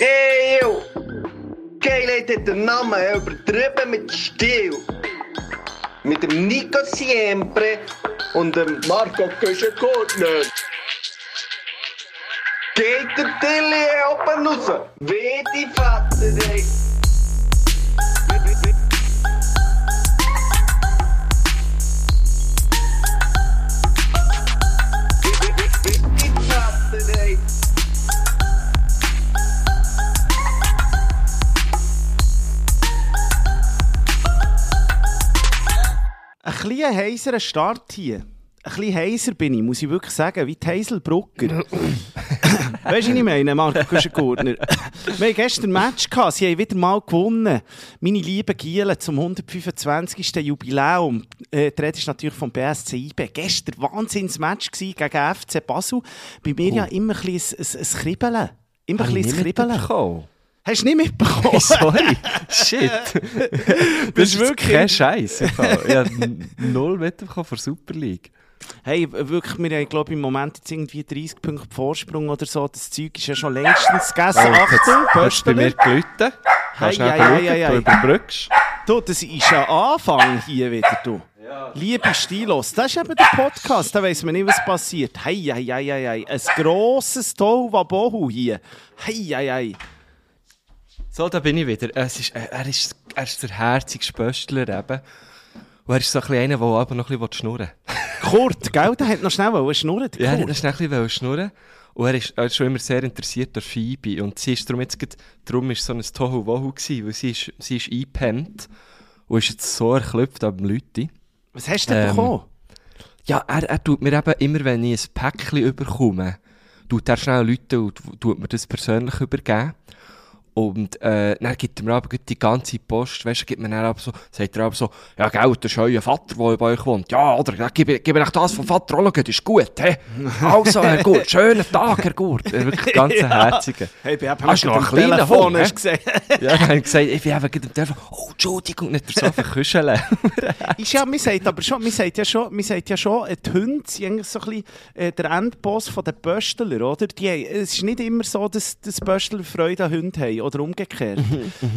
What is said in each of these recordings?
Eeuw! Geilheid hat den Namen übertrieben mit Stil. Mit dem Nico Siempre und dem Marco Köschenkortner. Geht der Tilly oben raus? Wie die Vater, ey. Bisschen heiserer Start hier. Ein bisschen heiser bin ich, muss ich wirklich sagen, wie die Hazelbrucker. weißt du, was ich meine, Marco Kuschengurtner? Wir hatten gestern ein Match, gehabt. sie haben wieder mal gewonnen. Meine lieben Gielen zum 125. Jubiläum. Äh, die Rede ist natürlich vom BSC IB. Gestern ein Wahnsinns-Match gewesen gegen FC Basel. Bei mir ja immer ein bisschen ein, ein, ein Kribbeln. Immer ein bisschen ein Kribbeln. Hast du nicht mitbekommen? Sorry. Shit. Das ist ist wirklich kein Scheiß. Ich habe null mitbekommen von Super League. Hey, wirklich, wir haben, glaube ich, im Moment jetzt irgendwie 30 Punkte Vorsprung oder so. Das Zeug ist ja schon längstens gegessen. Achtung, Hast du bei mir gelitten? Schnell hei, schauen, hei, du überbrückst. Du, das ist ein Anfang hier wieder, du. Liebe Stilos, das ist eben der Podcast, da weiss man nicht, was passiert. Hei, hei, hei, hei, hei. Ein grosses Tohuwabohu hier. Hei, hei, hei. So, da bin ich wieder. Es ist, äh, er, ist, er ist der herzige Spöstler eben. Und er ist so ein einer, der aber noch ein bisschen schnurren will. Kurt, gell, der hat noch schnell schnurren. Ja, er wollte schnell ein bisschen schnurren. Und er ist, er ist schon immer sehr interessiert an Phoebe. Und sie ist darum jetzt gerade, darum ist so ein Tohu-Wohu gewesen, weil sie ist, sie ist eingepennt und ist jetzt so erklüpft am Leute. Was hast du denn Ähm, bekommen? Ja, er, er tut mir eben immer, wenn ich ein Päckchen überkomme, tut er schnell Leute und tut mir das persönlich übergeben. Und äh, dann gibt er mir aber die ganze Post, weißt du, gibt mir dann aber so, sagt er aber so, ja gell, das ist euer Vater, der bei euch wohnt. Ja, oder, ja, gib, gib euch das vom Vater auch das ist gut, hä? Also, Herr Gurt, schönen Tag, Herr Gurt. Er wirklich ganz Ja. herzige. Hey, ich bin Hast du noch einen kleinen Hund, hast gesehen. Ja, dann habe ich gesagt, ich bin eben gerade am Telefon, oh, Entschuldigung, nicht der so verküscheln. Ist ja, man sagt aber schon, man sagt ja schon, man sagt ja schon, äh, die Hunde sind eigentlich so ein bisschen äh, der Endboss von den Pöstler, oder? Die, es ist nicht immer so, dass, dass Pöstler Freude an Hunden haben, oder umgekehrt.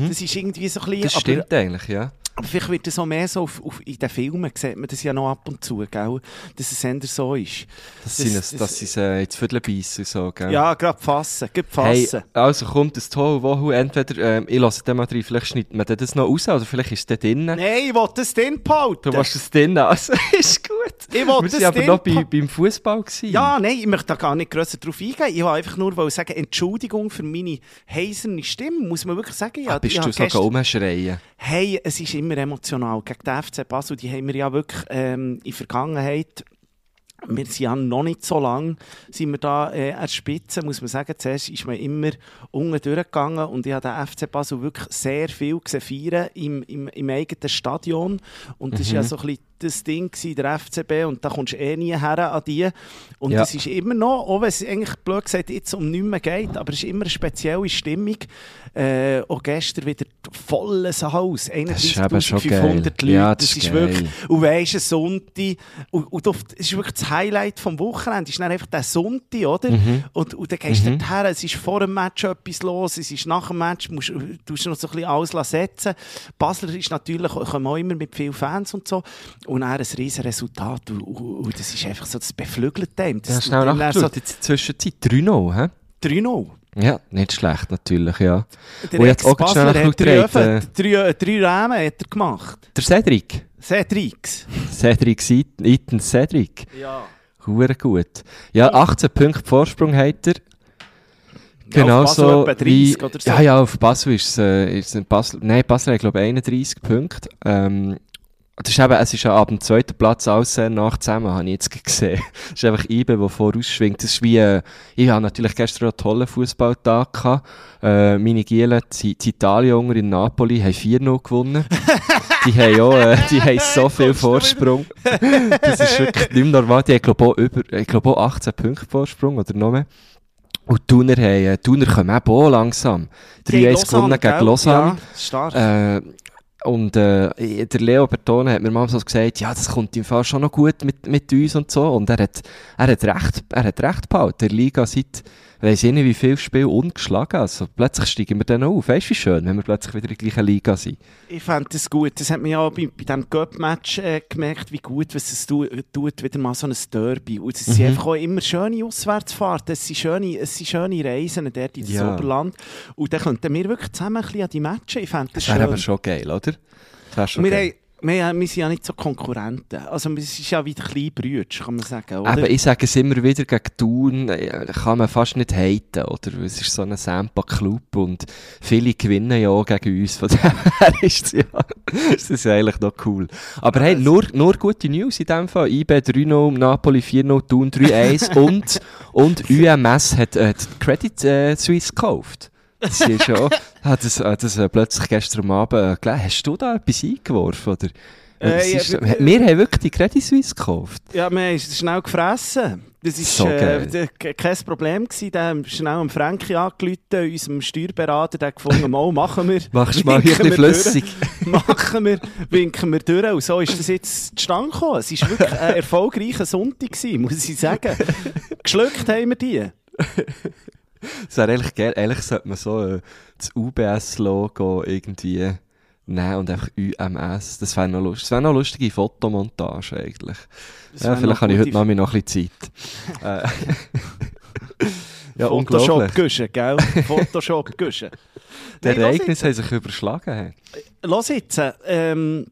Das ist irgendwie so ein bisschen... Das aber, stimmt eigentlich, ja. aber vielleicht wird das auch mehr so, auf, auf, in den Filmen sieht man das ja noch ab und zu, gell? Dass es eher so ist. Dass Das- das- sie es äh, ins Viertel beißen so, gell? Ja, gerade fassen, gerade Hey, fassen. also kommt das Tohu Wohu, entweder, ähm, ich lasse den mal rein, vielleicht schneidet man das noch raus, oder vielleicht ist es da drinnen. Nein, ich will das drin behalten. Du machst es drinnen, also ist gut. Ich will Wir das sind aber noch bei, beim Fußball gewesen. Ja, nein, ich möchte da gar nicht grösser drauf eingehen. Ich wollte einfach nur sagen, Entschuldigung für meine heiserne Stimme, muss man wirklich sagen. Ja, Ah, bist du habe so gestern- rumschreien? Hey, es ist immer emotional. Gegen den FC Basel, die haben wir ja wirklich ähm, in der Vergangenheit wir sind ja noch nicht so lang sind wir da äh, an der Spitze, muss man sagen. Zuerst ist man immer unten durchgegangen und ich habe den FC Basel wirklich sehr viel gesehen feiern im, im, im eigenen Stadion. Und das war ja so ein bisschen das Ding, gewesen, der FCB, und da kommst du eh nie her an die. Und Ja. es ist immer noch, auch wenn es eigentlich blöd gesagt jetzt um nichts mehr geht, aber es ist immer eine spezielle Stimmung. Äh, auch gestern wieder volles Haus, Das ist eben schon 31'500 geil. Leute. Ja, das, das ist ist wirklich, geil. und weisst, ein Sonntag, und, und das ist wirklich das Highlight vom Wochenende, ist dann einfach der Sonntag, oder? Mhm. Und, und dann gehst du dorthin, es ist vor dem Match etwas los, es ist nach dem Match, musst, du musst noch so ein bisschen alles setzen. Basler ist natürlich, kommen auch immer mit vielen Fans und so, und dann ein riesen Resultat, und, und, das ist einfach so, das beflügelt einem. Das Ja, schnell nachgeschaut, jetzt Zwischenzeit 3-0, hä? So 3-0. Ja, nicht schlecht natürlich, ja. Der Und jetzt auch Ex-Basler schnell hat drei, nachgeschaut, äh, Öfen- drei, drei Rahmen hat er gemacht. Der Cedric. Cedric Seaton, Eaton Cedric. Ja. Hure gut. Ja, 18 Punkte Vorsprung hat er. Ja, Genau Basel so etwa 30 wie, oder so. Ja, ja, auf Basel ist es, äh, ist es Basel, nein, Basel hat glaube ich 31 Punkte. Ähm, das ist eben, es ist ja ab dem zweiten Platz alles sehr nach zusammen, habe ich jetzt gesehen. Es ist einfach IBE, der vorausschwingt. Das ist wie, äh, ich habe natürlich gestern einen tollen Fußballtag gehabt. Äh, meine Gielen, die, die Italiener in Napoli, haben 4-0 gewonnen. die haben auch, äh, die haben so viel Vorsprung. das ist wirklich nicht mehr normal. Die haben, glaube ich, auch über, ich glaube auch 18 Punkte Vorsprung oder noch mehr. Und die Thuner, haben, äh, die Thuner kommen auch langsam. 3-1 gewonnen gegen Lausanne. Ja, stark. Äh, und äh, der Leo Bertone hat mir mal so gesagt, ja, das kommt im Fall schon noch gut mit, mit uns und so. Und er hat, er hat recht, er hat recht behalten. Der Liga seit, weiss ich nicht, wie viele Spiele ungeschlagen. Also plötzlich steigen wir dann auf. Weißt du, wie schön, wenn wir plötzlich wieder in der gleichen Liga sind. Ich fand das gut. Das hat man ja auch bei, bei diesem Cup-Match äh, gemerkt, wie gut was es tu, tut, wieder mal so ein Derby. Und es sind Mhm. einfach auch immer schöne Auswärtsfahrten, es sind schöne, es sind schöne Reisen dort in das Ja. Oberland. Und dann könnten wir wirklich zusammen ein bisschen an die Matchen. Ich fand das Das wäre schön. aber schon geil, oder? Das wäre schon geil. Wir, wir sind ja nicht so Konkurrenten. Also es ist ja wieder klein Brüder, kann man sagen, oder? Aber ich sage es immer wieder, gegen Thun äh, kann man fast nicht haten, oder? Es ist so ein Sampa-Club und viele gewinnen ja auch gegen uns. Von daher ist es ja, ist das eigentlich noch cool. Aber hey, nur, nur gute News in dem Fall. IB 3-0, Napoli 4-0, Thun 3-1 und, und UMS hat äh, die Credit äh, Suisse gekauft. Das ist schon, hat das, hat das äh, plötzlich gestern Abend äh, gelesen. Hast du da etwas eingeworfen, oder? Äh, ja, ist, äh, wir haben wirklich die Credit Suisse gekauft. Ja, wir haben es schnell gefressen. Das ist So äh, kein Problem gewesen. Der hat schnell am Frankie angerufen, unserem Steuerberater, der hat gefunden, mal machen wir. Machst du mal hier ein flüssig. machen wir, winken wir durch. Und so ist das jetzt zustande gekommen. Es war wirklich ein erfolgreicher Sonntag, gewesen, muss ich sagen. Geschluckt haben wir die. Das wäre eigentlich geil. Eigentlich sollte man so äh, das UBS-Logo irgendwie nehmen und einfach UMS. Das wäre noch lustig. Das wäre noch eine lustige Fotomontage eigentlich. Ja, vielleicht noch habe ich heute mal noch ein bisschen Zeit. äh, ja, unglaublich. Photoshop-Guschen, gell? Photoshop-Guschen. Die Nein, los Ereignisse haben sich überschlagen. Los jetzt, ähm,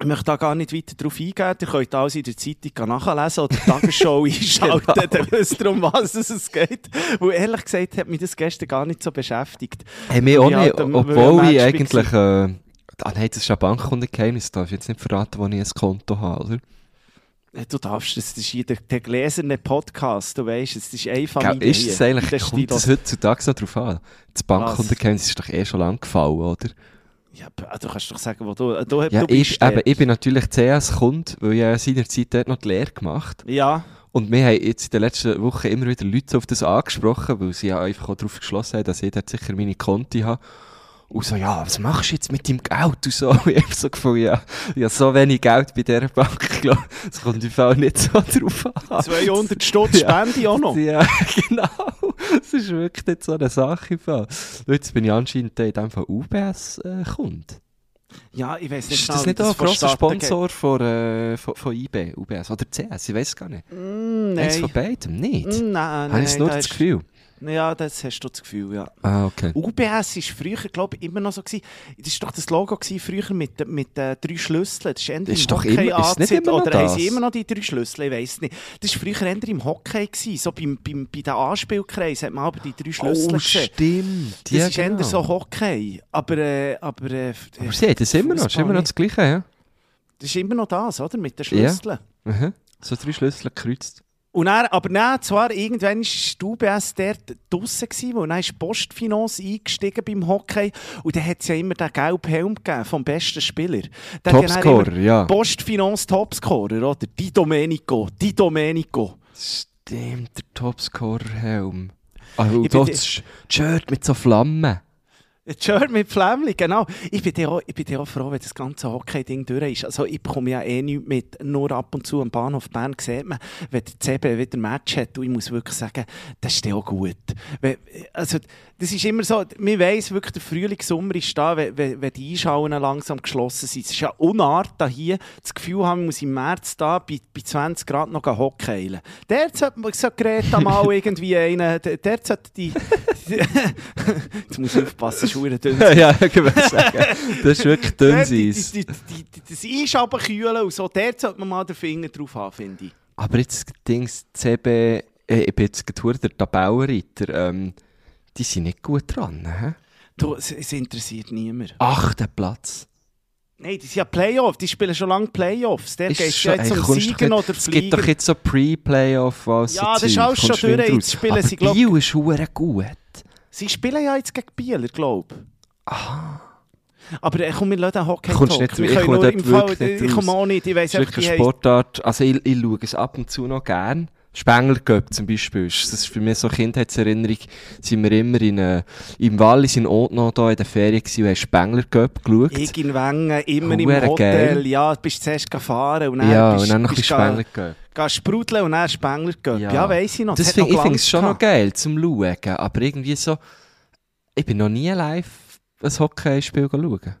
ich möchte da gar nicht weiter darauf eingehen. Ihr könnt alles in der Zeitung nachlesen oder die Tagesschau einschalten, Genau. dann wisst ihr, um was es geht. Weil ehrlich gesagt hat mich das gestern gar nicht so beschäftigt. Hey, mir auch nicht, obwohl ich eigentlich... Äh, ah nein, das ist ein Bankkundengeheimnis. Darf ich jetzt nicht verraten, wo ich ein Konto habe, oder? Du darfst, das ist hier der, gläserne Podcast, du weißt, es ist eine Gell, Familie. ist das eigentlich, kommt das heutzutage so drauf an? Das Bankkundengeheimnis ist doch eh schon lang gefallen, oder? Ja, aber du kannst doch sagen, wo du, du, Ja, du bist. ich, eben, ich bin natürlich CS-Kund, weil ich ja seinerzeit dort noch die Lehre gemacht Ja, Und wir haben jetzt in den letzten Wochen immer wieder Leute auf das angesprochen, weil sie ja einfach auch darauf geschlossen haben, dass ich dort sicher meine Konti habe. Und so, ja, was machst du jetzt mit deinem Geld? Und so, ich habe so gefunden, ja, ich habe so wenig Geld bei dieser Bank, ich glaube, das kommt im Fall nicht so drauf an. 200 Stutz Ja. Spende auch noch. Ja, genau. Das ist wirklich nicht so eine Sache. Jetzt bin ich anscheinend in dem Fall UBS-Kund. Ja, ich weiß nicht Ist genau, das wie nicht auch ein grosser. Sponsor von, äh, von, von IB, UBS oder CS? Ich weiß es gar nicht. Mm, Eins nein. von beidem? Nicht? Mm, Nein, Habe ich nein, nur da das Gefühl? Ja, das hast du das Gefühl, ja. Ah, okay. UBS war früher, glaube ich, immer noch so. Gewesen. Das war doch das Logo gewesen, früher mit, mit äh, drei Schlüsseln. Das ist Das ist im doch Hockey immer- ist nicht immer noch Oder haben sie das? immer noch die drei Schlüssel? Ich weiß nicht. Das war früher eher im Hockey. Gewesen. So beim, beim, bei den Anspielkreisen hat man aber die drei Schlüssel Oh, gesehen. stimmt. Das Ja, ist genau. so Hockey. Aber, äh, aber, äh, Aber sie haben das immer noch. Das ist immer noch das Gleiche, ja? Das ist immer noch das, oder? Mit den Schlüsseln. Mhm. So drei Schlüssel gekreuzt. Und dann, aber nein, zwar irgendwann war die UBS dort draussen, gewesen, wo dann ist Postfinance eingestiegen beim Hockey und dann hat es ja immer den gelben Helm gegeben vom besten Spieler. Der dann Topscorer, ja. Postfinance Topscorer, oder? Di Domenico, Di Domenico. Stimmt, der Topscorer-Helm. Und dort das Shirt mit so Flammen. Shirt mit Flämmchen, genau. Ich bin ja auch, ich bin ja auch froh, wenn das ganze Hockey-Ding durch ist. Also ich bekomme ja eh nichts mit. Nur ab und zu am Bahnhof Bern sieht man, wenn der CB wieder ein Match hat. Und ich muss wirklich sagen, das ist ja auch gut. Also das ist immer so, man weiss wirklich, der Frühling, Sommer ist da, wenn, wenn, die Einschauen langsam geschlossen sind. Es ist ja unart, da hier das Gefühl haben, man muss im März da bei, bei 20 Grad noch hockeyen. Dort sollte man so Greta mal irgendwie einen, dort sollte die... Jetzt muss ich aufpassen, verdammt dünn. ja, ich sagen. Das ist wirklich dünn Eis. die- Das Einschaben kühlen und so, dort sollte man mal den Finger drauf haben, finde ich. Aber jetzt Dings CB, äh, ich bin jetzt gerade der Tabellenreiter, ähm, die sind nicht gut dran. He? Du, es, es interessiert niemand. Achter Platz. Nein, die sind ja Playoffs, die spielen schon lange Playoffs. Der geht schon- jetzt ey, um Siegen oder Es gibt doch Fliegen. jetzt so Pre-Playoff, was Ja, das ist alles schon durch, jetzt spielen sie, glaub- Biel ist hure gut. Sie spielen ja jetzt gegen Bieler, glaube ich. Aber äh, komm, wir lassen Hockey Kommst Talk. nicht- ich komme nur im Fall, ich komme auch nicht, ich ist einfach. Sportart. Also ich, ich schaue es ab und zu noch gern. Spengler Cup zum Beispiel. Das ist für mich so eine Kindheitserinnerung. Sind wir immer in, äh, im Wallis in Otno da in der Ferien gewesen und haben Spengler geschaut. Ich in Wengen, immer im Hure Hotel. geil. Ja, bist zuerst gefahren und dann ja, bist, und dann noch ein bist bisschen Spengler Cup. ga- ga sprudeln und dann Spengler. Ja, Ja. weiss ich noch. Das find, noch ich finde es schon noch geil zum Schauen, aber irgendwie so, ich bin noch nie live ein Hockeyspiel schauen. Hey,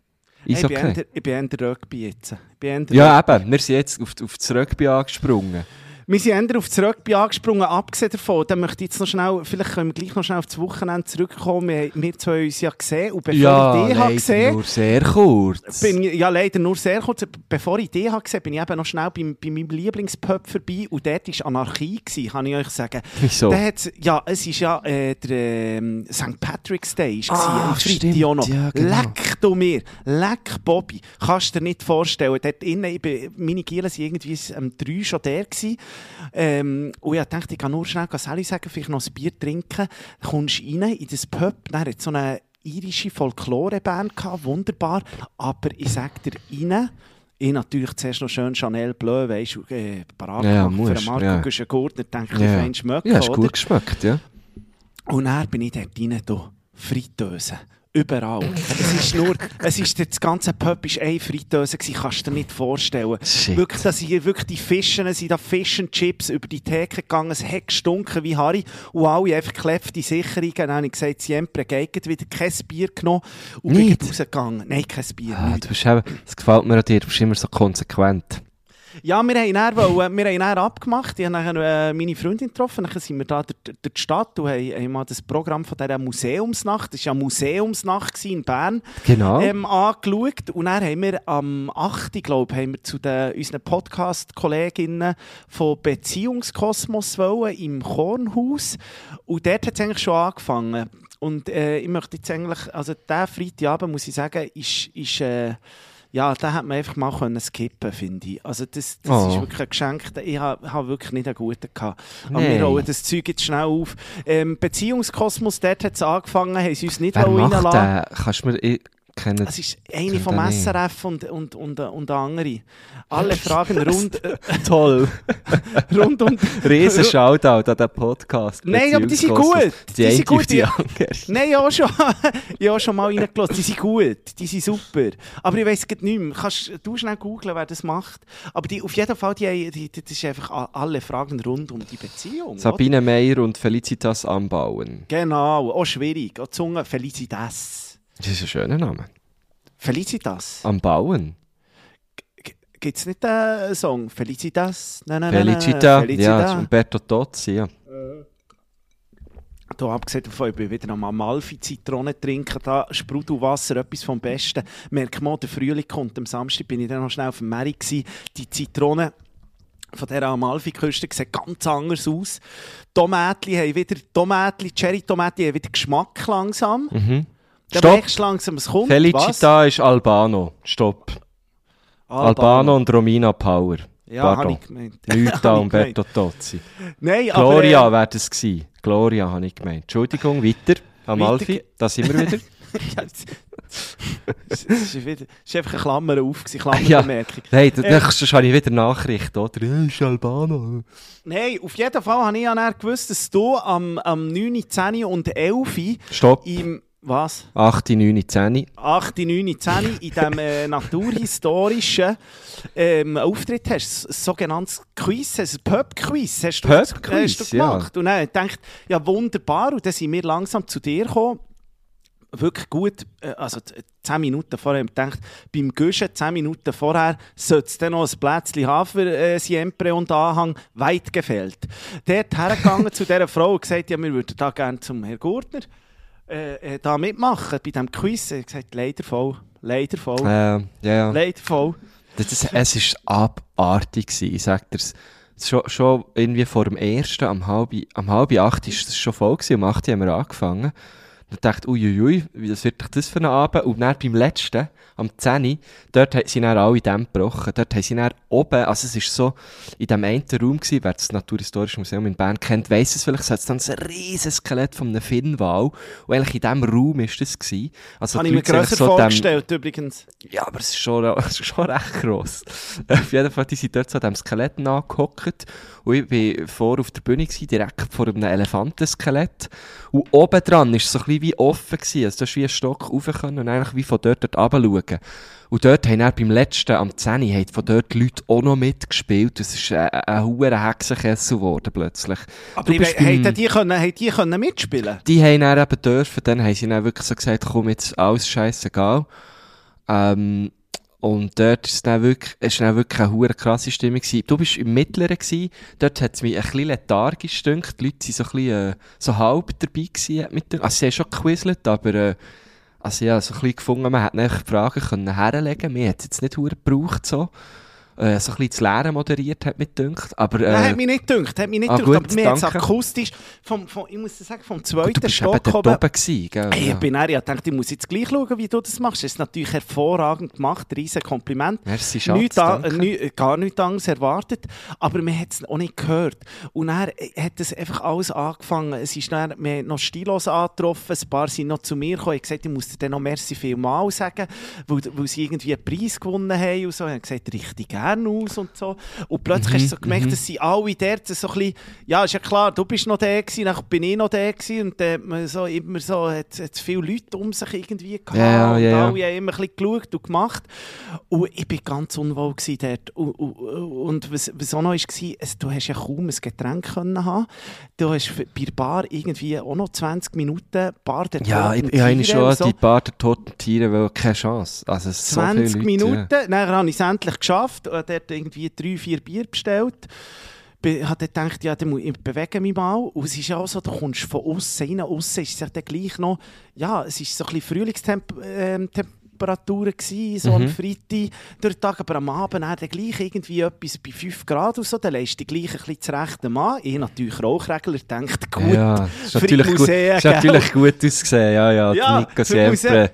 ich, bin Eishockey. eher- ich bin eher Rugby jetzt. Ich bin Ja, eben, wir sind jetzt auf, auf das Rugby angesprungen. Wir sind eher auf das Rugby angesprungen, abgesehen davon. Dann möchte ich jetzt noch schnell, vielleicht können wir gleich noch schnell auf das Wochenende zurückkommen. Wir, wir zwei uns ja gesehen. Und bevor ja, ich dich habe leider gesehen nur sehr kurz. bin ja, leider nur sehr kurz. Bevor ich dich habe gesehen bin ich eben noch schnell bei, bei meinem Lieblingspub vorbei. Und dort war Anarchie, gewesen, kann ich euch sagen. Wieso? Ja, es war ja äh, der ähm, St. Patrick's Day gewesen, Ah, stimmt, ja, genau. Leck du mir, leck Bobby. Kannst du dir nicht vorstellen. Dort innen, ich bin, meine Gielen waren irgendwie um drei schon der. Gewesen. Ähm, und ich dachte, ich kann nur schnell Sally sagen, vielleicht noch ein Bier trinken. Dann kommst du rein in das Pub, dann hat so eine irische Folkloreband gehabt, wunderbar. Aber ich sag dir, rein, ich natürlich zuerst noch schön Chanel Bleu, weisst du, äh, parat Ja, gemacht für musst, den Marco ja. Güschen-Gurtner, denke ich, Ja. fein schmecken, ja, hast oder? gut geschmeckt, ja. Und dann bin ich dort rein, da, Fritteuse. Überall. es ist nur, es ist, das ganze Pub war eine Fritteuse, kannst du dir nicht vorstellen. Shit. Wirklich, dass hier wirklich die Fischen, sind da Fish and Chips über die Theke gegangen, es hat gestunken wie Harry und alle einfach kleffte Sicherungen. Dann habe ich gesagt, Siempre geht wieder kein Bier genommen und bin Nicht? rausgegangen. Nein, kein Bier, Ah, du bist eben, das gefällt mir an dir, du bist immer so konsequent. Ja, wir haben dann, wollen, wir haben dann abgemacht. Ich habe dann, äh, meine Freundin getroffen. Dann sind wir da durch, durch die Stadt und haben, haben mal das Programm von dieser Museumsnacht, das war ja Museumsnacht in Bern, Genau. ähm, angeschaut. Und dann haben wir am 8. glaube haben wir zu den, unseren Podcast-Kolleginnen von Beziehungskosmos wollen, im Kornhaus. Und dort hat es eigentlich schon angefangen. Und äh, ich möchte jetzt eigentlich, also der Freitagabend, muss ich sagen, ist, ist äh, ja, den hätte man einfach mal können skippen finde ich. Also das, das Oh. ist wirklich ein Geschenk. Ich habe hab wirklich nicht einen guten gehabt. Aber Nein. wir rollen das Zeug jetzt schnell auf. Ähm, Beziehungskosmos, dort hat es angefangen, haben sie uns nicht Wer reinlassen. Kannst du mir, ich kenne Es ist eine vom. SRF und, und, und, und andere. Alle Fragen rund, äh, Toll. rund um... Riesen Shoutout an den Podcast. Nein, aber die sind gut. Die, Die sind gut, die. Nein, ja schon. ja, schon mal reingelassen. Die sind gut. Die sind super. Aber ich weiss grad nicht mehr. Kannst du schnell googlen, wer das macht? Aber die, auf jeden Fall, die, die, die, das ist einfach alle Fragen rund um die Beziehung. oder? Sabine Meyer und Felicitas anbauen. Genau. Auch schwierig. Auch Zunge. Felicitas. Das ist ein schöner Name. Felicitas. Anbauen. Gibt es nicht einen Song? Felicitas? Nein, nein, nein, nein, Felicita. Felicita. Ja, Umberto Tozzi, ja. Hier, abgesehen davon, ich bin wieder am Amalfi-Zitrone trinken, da Sprudelwasser, etwas vom Besten. Merkt man, der Frühling kommt. Am Samstag bin ich dann noch schnell auf dem gsi. Die Zitrone von dieser Amalfi-Küste sieht ganz anders aus. Tomatli haben wieder, Tomatli, Cherry-Tomatli haben wieder Geschmack langsam. Mhm. Dann Stopp. merkst du langsam, es kommt. Felicita ist Albano. Stopp. Was? Albano und Romina Power. Ja, habe ich gemeint. Da ich Umberto Tozzi. Nein, aber... Gloria äh, wäre das gewesen. Gloria habe ich gemeint. Entschuldigung, weiter. Amalfi, Weiter- da sind wir wieder. ja, es- ist, ist einfach eine Klammer auf, Ja. Klammerbemerkung. Hey, da, Äh. habe ich wieder Nachrichten, oder? Ja, ist Albano. Nein, auf jeden Fall habe ich ja gewusst, dass du am, am 9., 10. und 11. Stopp. im was? 8, 9, 10. 8., 9., 10. in diesem äh, naturhistorischen ähm, Auftritt hast. Ein sogenanntes Quiz, ein Pub-Quiz hast du, Pub-Quiz, hast du ja. gemacht. Und dann gedacht, ja wunderbar, und dann sind wir langsam zu dir gekommen. Wirklich gut, äh, also z- 10 Minuten vorher, ich gedacht, beim Guschen, 10 Minuten vorher, sollte es dann noch ein Plätzchen haben für äh, Siempre und Anhang, weit gefällt. Dort hergegangen zu dieser Frau und gesagt, ja, wir würden da gerne zum Herrn Gurtner äh, äh, da mitmachen, bei diesem Quiz. Er hat gesagt, leider voll, leider voll, Äh, ja. leider voll. Das, das, es war abartig, gewesen, ich sag dir's. Schon, schon irgendwie vor dem ersten, am halb, am halb acht ist es schon voll gewesen, um acht haben wir angefangen. Und dachte, uiuiui, was wird doch das für ein Abend? Und dann beim letzten, am 10. dort haben sie dann alle Dämme gebrochen. Dort haben sie dann oben, also es ist so, in dem einen Raum gewesen, wer das Naturhistorische Museum in Bern kennt, weiss es vielleicht, es hat dann ein riesiges Skelett von einem Finnwal. Und eigentlich in diesem Raum ist das gewesen. Also Habe ich mir sind grösser so dem- vorgestellt, übrigens. ja, aber es ist schon, es ist schon recht gross. auf jeden Fall, die sind dort so an diesem Skelett angehockt. Und ich war vor auf der Bühne, gewesen, direkt vor einem Elefantenskelett. Und oben dran war es so ein bisschen wie offen. Gewesen. Also, du hast wie einen Stock rauf können und eigentlich wie von dort dort runter Und dort haben dann beim letzten, am 10. haben von dort Leute auch noch mitgespielt. Das ist ein, ein hoher Hexenkessel geworden plötzlich. Aber Du bist haben die, können, haben die können mitspielen die haben dann eben dürfen, dann haben sie dann wirklich so gesagt, komm, jetzt alles scheißegal. Ähm, und dort ist dann wirklich, ist dann wirklich eine hure krasse Stimmung gewesen. Du bist im Mittleren gewesen, dort hat es mich ein bisschen lethargisch gedünkt. Die Leute waren so ein bisschen, äh, so halb dabei gewesen, mich gedünkt. Also sie haben schon gequizzelt, aber, äh, also ja, so ein bisschen gefunden, man hätte Fragen können herlegen. Mir hat es jetzt nicht hure gebraucht, so. Äh, so ein bisschen das Lehren moderiert, hat mich gedünkt. Aber, äh, Nein, hat mich nicht gedacht, hat mich nicht ah, gedacht. gut, aber mir hat es akustisch, vom, vom, ich muss sagen, vom du zweiten bist eben Stock oben. oben gewesen, gell? Ey, Ja. ich bin dann, ich dachte, ich muss jetzt gleich schauen, wie du das machst. Das ist natürlich hervorragend gemacht, riesen Kompliment. Merci, Schatz, Nichts an- äh, gar nichts anderes erwartet, aber man hat es auch nicht gehört. Und dann äh, hat das einfach alles angefangen. Es ist dann, wir haben noch Stilos angetroffen, ein paar sind noch zu mir gekommen, ich gesagt, ich muss dir dann noch merci vielmal sagen, weil, weil sie irgendwie einen Preis gewonnen haben und so. Ich habe gesagt, richtig gerne aus und so. Und plötzlich hast du so gemerkt, dass sie alle dort so ein bisschen, ja, ist ja klar, du bist noch der gewesen, dann bin ich noch der gewesen und dann hat man so immer so, hat, hat viele Leute um sich irgendwie gehabt Ja, und ja, ja. alle haben immer ein bisschen geschaut und gemacht. Und ich bin ganz unwohl gewesen dort. Und, und, und was, was auch noch war, es, du hast ja kaum ein Getränk können haben. Du hast bei der Bar irgendwie auch noch 20 Minuten Bar der Ja, ich, toten ich habe schon so. die Bar der toten Tiere, weil keine Chance. Also, es sind so 20 viele Minuten, Leute, dann habe ich es endlich geschafft dort irgendwie drei, vier Bier bestellt. Ich habe gedacht, ja, dann muss ich bewege mich mal. Und es ist ja auch so, du kommst von außen rein, außen ist es ja dann gleich noch, ja, es ist so ein bisschen Frühlingstemperaturen gewesen, so Mhm. am Freitag durch den Tag, aber am Abend dann gleich irgendwie etwas bei 5 Grad und so, dann lässt du dich gleich ein bisschen zurecht Mann. Ich natürlich Rauchregler, denkt gut, Ja, ist natürlich, gut, ist natürlich gut ausgesehen. Ja, ja, Ja, Nico Siempre,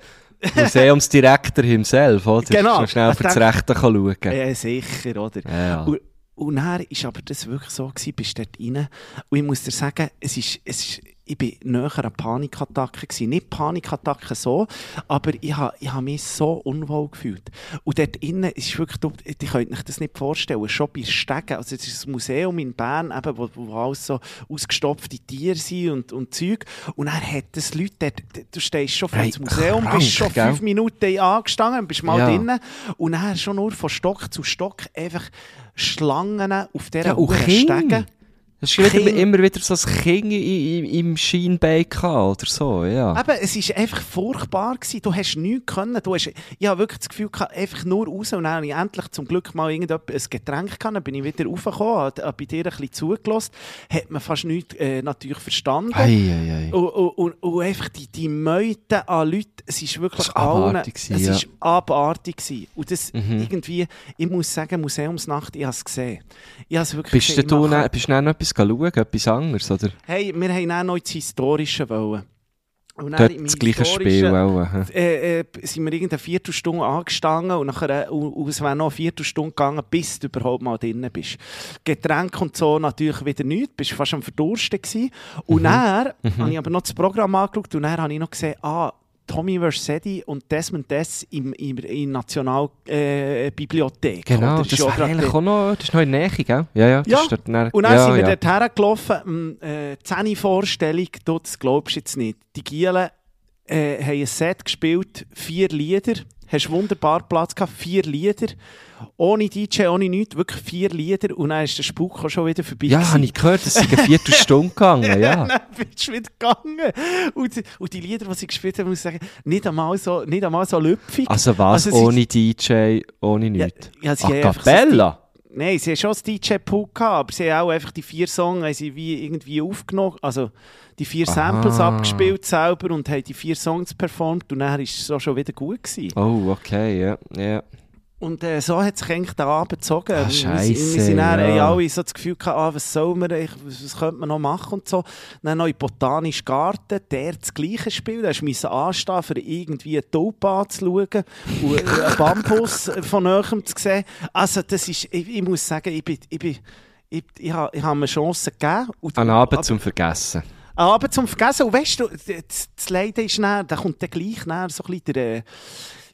Museumsdirektor himself, oder? Genau. So schnell für das Rechte kann schauen. Ja, sicher, oder? Ja, ja. Und, und dann war aber das wirklich so, gewesen, bist dort rein. Und ich muss dir sagen, es ist, es ist, ich war näher an Panikattacke. Gewesen. Nicht Panikattacke so, aber ich habe ich ha mich so unwohl gefühlt. Und dort innen ist wirklich, du, ihr könnt euch das nicht vorstellen, schon bei Stegen, also es ist ein Museum in Bern, eben, wo, wo alles so ausgestopfte Tiere sind und, und Zeug. Und dann hat es Leute dort, du stehst schon vor Hey, das Museum, krank, bist schon gell? fünf Minuten angestanden, bist mal Ja. drinnen und dann schon nur von Stock zu Stock einfach Schlangen auf dieser Ja, und du wieder, Kind- immer wieder so ein Kind im Schienbein gehabt oder so, ja. Eben, es war einfach furchtbar. Gewesen. Du hast nichts können. Du hast, ich habe wirklich das Gefühl, gehabt, einfach nur raus. Und dann habe ich endlich zum Glück mal ein Getränk gehabt. Dann bin ich wieder raufgekommen, habe bei dir ein bisschen zugelassen. Hat man fast nichts äh, natürlich verstanden. Ei, ei, ei. Und, und, und, einfach die, die Meute an Leuten, es ist wirklich Das war allen, abartig gewesen, es ja. ist abartig gewesen. Und das Mhm. irgendwie, ich muss sagen, Museumsnacht, ich habe es gesehen. Ich habe es wirklich Bist gesehen. du, du bist du noch etwas schauen, etwas anderes, oder? Hey, wir haben dann noch das Historische wollen. Und dann Dort das gleiche Spiel auch. Äh, äh, sind wir irgendeine Viertelstunde angestanden und, nachher, äh, und, es wäre noch eine Viertelstunde gegangen, bis du überhaupt mal drinnen bist. Getränke und so natürlich wieder nichts, bist fast am Verdursten gewesen. Und dann habe ich aber noch das Programm angeschaut und dann habe ich noch gesehen, ah, Tommy Versetti und Desmond Des im, im, in der Nationalbibliothek. Äh. Genau, Oder? das, ist eigentlich auch noch, das ist noch in Nähe, gell? Ja, ja, das Ja, dann, Und dann ja, sind wir ja. dort hergelaufen, ähm, äh, 10 Vorstellung, du, das glaubst du jetzt nicht. Die Gielen äh, haben ein Set gespielt, vier Lieder, hast wunderbar Platz gehabt, vier Lieder, ohne DJ, ohne nichts, wirklich vier Lieder und dann ist der Spuk auch schon wieder vorbei. Ja, habe ich gehört, es ist eine Viertelstunde gegangen, ja. dann bist du wieder gegangen. Und, die- und die Lieder, die sie gespielt haben, muss ich sagen, nicht einmal so, nicht einmal so lüpfig. Also was, Also ohne DJ, ohne nichts? ja, sie A Cappella? Nein, sie haben schon das DJ-Pool gehabt, aber sie haben auch einfach die vier Songs sie wie irgendwie aufgenommen, also die vier Samples Aha. abgespielt selber und haben die vier Songs performt und dann war es so schon wieder gut gewesen. Oh, okay, ja. ja. Und äh, so hat sich eigentlich der Abend gezogen. Ah, Wir- scheisse, wir, wir sind dann, ja. alle so das Gefühl gehabt, ah, was soll man, ich- was, könnte man noch machen und so. Dann noch in Botanischen Garten, der das gleiche Spiel, da musste anstehen, für irgendwie eine Taupe anzuschauen und einen Bambus von näherem zu sehen. Also das ist, ich, ich muss sagen, ich bin, ich bin, ich, ich, habe, ich habe mir Chancen gegeben. Und, Ein Abend aber- zum Vergessen. ein Abend zum Vergessen. Und weißt du, das, das Leiden ist näher, da kommt dann gleich näher so ein bisschen der,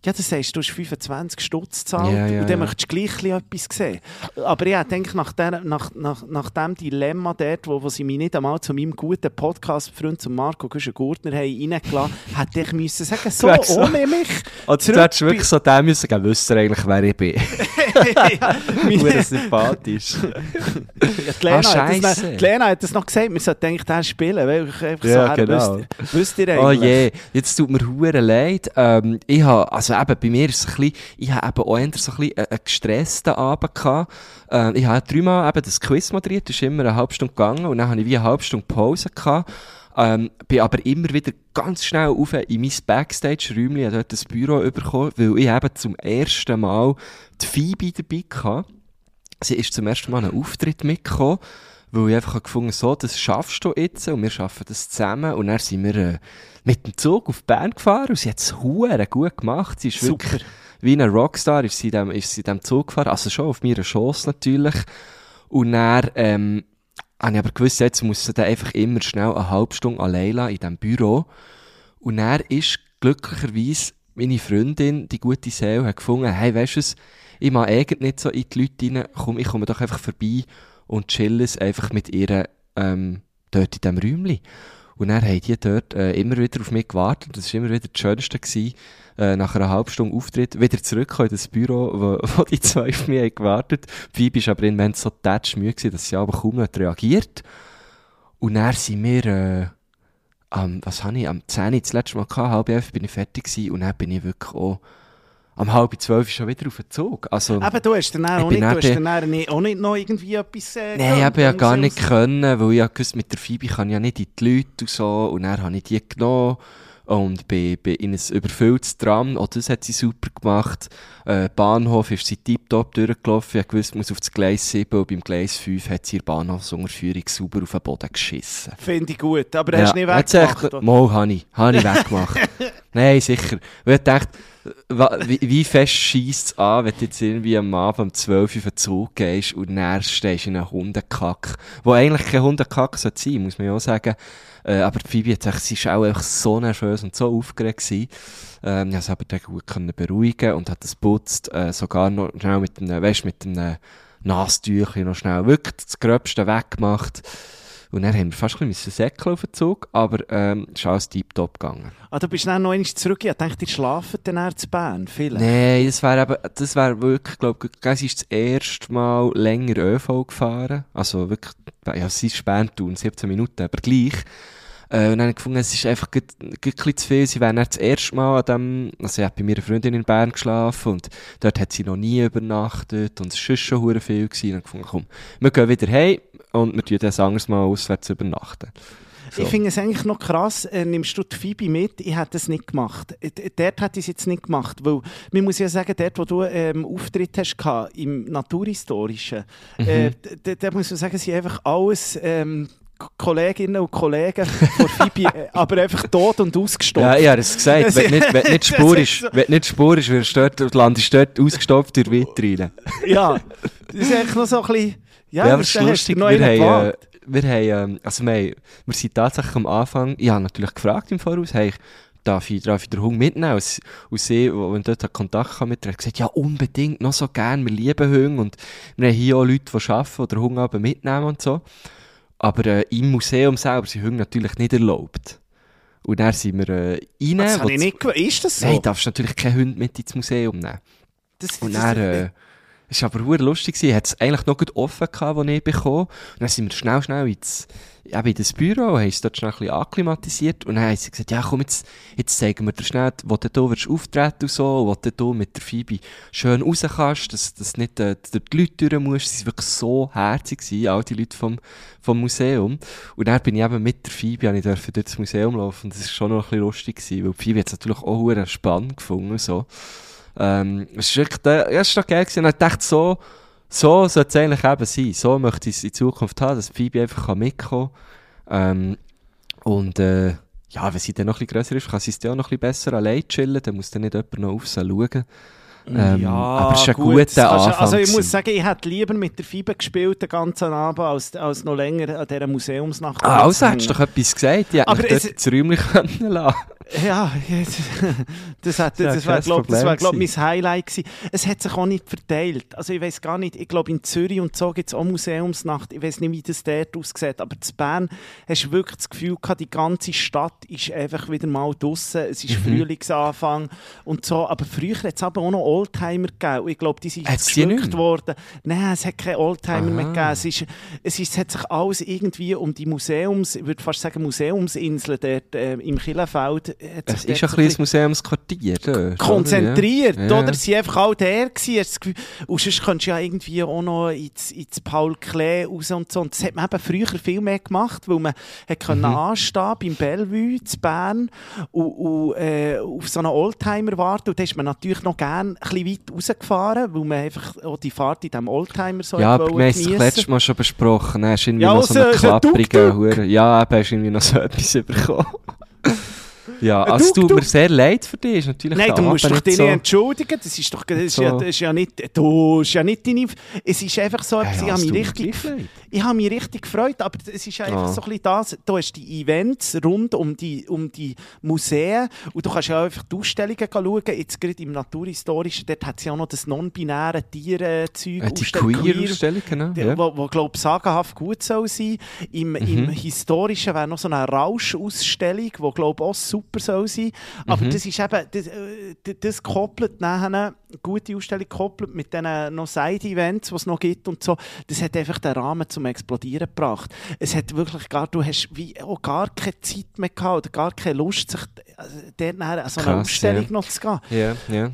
ja, du sagst, du hast 25 Stutz gezahlt Ja, ja, und dann ja. möchtest du gleich etwas sehen. Aber ich denke, nach, der, nach, nach, nach dem Dilemma dort, wo, wo sie mich nicht einmal zu meinem guten Podcast-Freund, zu Marco Güschen-Gurtner, haben reingelassen, hätte ich müssen sagen, so, ohne mich. Oder du hättest wirklich so dem müssen geben, wüsste er eigentlich, wer ich bin. ja, meine, sympathisch. ja, die, Lena Ah, hat das, noch- die Lena hat das noch gesagt, wir sollten eigentlich den spielen, weil ich einfach Ja, so, genau. wisst, wisst ihr Oh eigentlich? je, jetzt tut mir hure leid. Ähm, ich habe, also eben, bei mir ist es ein bisschen, ich habe eben auch eher so ein bisschen einen, gestressten Abend gehabt. Ähm, ich habe dreimal eben das Quiz moderiert, das ist immer eine halbe Stunde gegangen und dann habe ich wie eine halbe Stunde Pause gehabt. Ähm, bin aber immer wieder ganz schnell auf in mein Backstage-Räumchen, habe dort das Büro bekommen, weil ich eben zum ersten Mal die Phoebe dabei hatte. Sie ist zum ersten Mal einen Auftritt mitgekommen, weil ich einfach gefunden so, das schaffst du jetzt und wir schaffen das zusammen. Und dann sind wir äh, mit dem Zug auf Bern gefahren und sie hat es gut gemacht. Sie ist Super. wirklich wie eine Rockstar, ist sie dem, ist sie dem Zug gefahren. Also schon auf meiner Chance natürlich. Und dann, ähm, habe ich aber gewusst, jetzt muss sie dann einfach immer schnell eine halbe Stunde allein lassen in diesem Büro. Und er ist glücklicherweise meine Freundin, die gute Seele, hat gefunden, hey, weißt du was, ich mag eigentlich nicht so in die Leute rein, komm, ich komme doch einfach vorbei und chill es einfach mit ihr ähm, dort in diesem Räumchen. Und dann haben die dort äh, immer wieder auf mich gewartet. Das war immer wieder das Schönste. Gewesen. Äh, nach einer halben Stunde Auftritt wieder zurückgekommen in das Büro, wo, wo die zwei auf mich haben gewartet Phoebe ist aber im Moment so tätsch müde gewesen, dass sie aber kaum noch reagiert. Und dann sind wir, äh, am, was habe ich, am 10 Uhr das letzte Mal gehabt, halb elf bin ich fertig gewesen und dann bin ich wirklich auch am halb zwölf schon wieder auf den Zug. Also, Eben, du hast dann Ich auch nicht, du hast dann auch nicht, auch nicht noch irgendwie etwas äh, Nein, ich habe ja gar nicht Museum. können, weil ich ja gewusst, mit der Phoebe kann ich ja nicht in die Leute und so. Und dann habe ich die genommen und bin, bin in ein überfülltes Tram. Auch das hat sie super gemacht. Äh, Bahnhof ist sie tiptop durchgelaufen. Ich wusste, muss auf das Gleis 7 und beim Gleis 5 hat sie ihre Bahnhofsunterführung sauber auf den Boden geschissen. Finde ich gut, aber hast du nicht weggemacht? Mal, habe ich. Habe ich weggemacht. Nein, sicher. Weil ich dachte, wie, wie fest scheisst es an, wenn du jetzt irgendwie am Abend um 12 Uhr auf den Zug gehst und dann stehst in einem Hundekack. Wo eigentlich kein Hundekack sollte sein, muss man ja auch sagen. Äh, aber Phoebe hat gesagt, sie war auch einfach so nervös und so aufgeregt gewesen. Ähm, ich konnte sie aber dann gut können beruhigen und hat das putzt, äh, sogar noch schnell mit einem, weißt, mit einem Nasstüchchen noch schnell wirklich das Gröbste weggemacht. Und dann haben wir fast ein bisschen säckeln auf den Zug, aber ähm, es ist alles tiptop gegangen. Ah, du bist dann noch einmal zurück. Ich dachte, ihr schlafen dann eher zu Bern. Vielleicht. Nein, das wäre eben, das wäre wirklich, glaube ich, sie ist das erste Mal länger ÖV gefahren. Also wirklich, ja, sie ist Späntun, 17 Minuten, aber gleich. Äh, und dann habe ich gefunden, es ist einfach ein bisschen zu viel. Sie wäre dann das erste Mal an dem, also sie hat bei meiner Freundin in Bern geschlafen und dort hat sie noch nie übernachtet und es war schon viel gewesen. Und dann gefunden, komm, wir gehen wieder heim und wir tun das anderes Mal auswärts übernachten. So. Ich finde es eigentlich noch krass, äh, nimmst du die Phoebe mit? Ich hätte das nicht gemacht. Äh, d- Dort hätte ich es jetzt nicht gemacht, weil, man muss ja sagen, dort, wo du ähm, Auftritt hast, gehabt, im Naturhistorischen, Mhm. äh, d- d- da muss man sagen, sie einfach alles ähm, Kolleginnen und Kollegen von Phoebe, äh, aber einfach tot und ausgestopft. Ja, ich habe es gesagt, wenn nicht, wenn nicht Spur ist wenn nicht Spur ist, wirst du dort, landest dort ausgestopft durch Vitrine. Ja, das ist eigentlich noch so ein bisschen... Ja, Ja, aber es ist lustig, noch wir haben, äh, wir haben, ähm, also wir, haben, wir sind tatsächlich am Anfang, ich habe natürlich gefragt im Voraus, hey, darf ich, darf ich den Hund mitnehmen? Und, und sie, wenn dort Kontakt kam mit ihr, hat gesagt, ja, unbedingt, noch so gern, wir lieben Hunde und wir haben hier auch Leute, die arbeiten, die den Hund aber mitnehmen und so. Aber äh, im Museum selber sind Hunde natürlich nicht erlaubt. Und dann sind wir äh, rein. Das habe ich nicht gewusst. Ist das so? Nein, darfst natürlich keinen Hund mit ins Museum nehmen. das, Und das- dann, äh, es war aber hure lustig, gewesen. hat es eigentlich noch gut offen gehabt, als ich bekommen. Und dann sind wir schnell, schnell ins, eben in das Büro, haben uns dort schnell ein bisschen akklimatisiert. Und dann haben sie gesagt, ja komm, jetzt, jetzt zeigen wir dir schnell, wo du wirst auftreten und so, wo du da mit der Phoebe schön raus kannst, dass, dass nicht äh, durch die Leute durch musst. Sie waren wirklich so herzig gewesen, all die Leute vom, vom Museum. Und dann bin ich eben mit der Phoebe, habe ich durfte durch Museum laufen. Und das war schon noch ein bisschen lustig gewesen, weil die Phoebe hat es natürlich auch hure spannend gefunden und so. Ähm, es ist wirklich, der- ja, es doch geil gewesen. Und ich dachte, so, so soll es eigentlich eben sein. So möchte ich es in Zukunft haben, dass Phoebe einfach mitkommen kann. Ähm, und, äh, ja, wenn sie dann noch ein bisschen grösser ist, kann sie es dann auch noch ein bisschen besser allein chillen, dann muss dann nicht jemand noch auf sie schauen. Ähm, aber es ist ein gut, guter das Anfang Also ich muss sagen, ich hätte lieber mit der FIBE gespielt den ganzen Abend, als, als noch länger an dieser Museumsnacht. Ah, also hättest du doch etwas gesagt. Die hätten Aber es- ins Räumchen können lassen Ja, das, hat, das wäre, kein glaube das glaub, mein Highlight gewesen. Es hat sich auch nicht verteilt. Also ich weiß gar nicht, ich glaube in Zürich und so gibt es auch Museumsnacht. Ich weiß nicht, wie das dort aussieht, aber zu Bern hast du wirklich das Gefühl gehabt, die ganze Stadt ist einfach wieder mal draussen. Es Mhm. ist Frühlingsanfang und so. Aber früher hat es aber auch noch Oldtimer gegeben. Ich glaube, die sind geschmückt worden. Nein, es hat keine Oldtimer mehr Aha. gegeben. Es, ist, es, ist, es hat sich alles irgendwie um die Museums, ich würde fast sagen Museumsinsel dort äh, im Killenfeld. Es ist ein so bisschen ein Museumsquartier dort. konzentriert, oder? Ja. oder? Sie einfach all der gewesen. das Und sonst könntest du ja irgendwie auch noch ins, ins Paul Klee raus und so. Und das hat man eben früher viel mehr gemacht, weil man hat können Mhm. anstehen beim Bellevue zu Bern und, und äh, auf so einen Oldtimer warten. Und da ist man natürlich noch gerne ein bisschen weit rausgefahren, weil man einfach auch die Fahrt in diesem Oldtimer so Ja, aber wir haben es geniessen. letztes Mal schon besprochen. Dann hast irgendwie Ja, noch so also, einen so ein klapprigen Tuk-Tuk. Hure. Ja, eben hast irgendwie noch so etwas bekommen. Ja, Ein also es tut mir Tuk-Tuk. sehr leid für dich. Ist natürlich Nein, du musst dich nicht so- entschuldigen. Das ist doch das ist ja, so. das ist ja nicht, du, ist ja nicht deine... Es ist einfach so, Ja, ja, ich habe mich mir richtig... Ich habe mich richtig gefreut, aber es ist einfach Ah. so ein bisschen das, du hast die Events rund um die, um die Museen und du kannst ja auch einfach die Ausstellungen schauen, jetzt gerade im Naturhistorischen, dort hat es ja auch noch das non-binäre Tiere-Zeug, Äh, die Ausstellung, Queer-Ausstellung, genau. die- Ja. wo, wo glaube ich, sagenhaft gut soll sein. Im, Im Historischen wäre noch so eine Rauschausstellung, die glaube ich auch super soll sein. Aber das ist eben, das, äh, das koppelt nachher, eine gute Ausstellung koppelt mit diesen noch Side-Events, die es noch gibt und so, das hat einfach den Rahmen zum Explodieren gebracht. Es hat wirklich gar, du hast wie auch gar keine Zeit mehr gehabt oder gar keine Lust, sich äh, dort nachher an so eine Krass, Ausstellung ja. noch zu gehen. Ja, ja.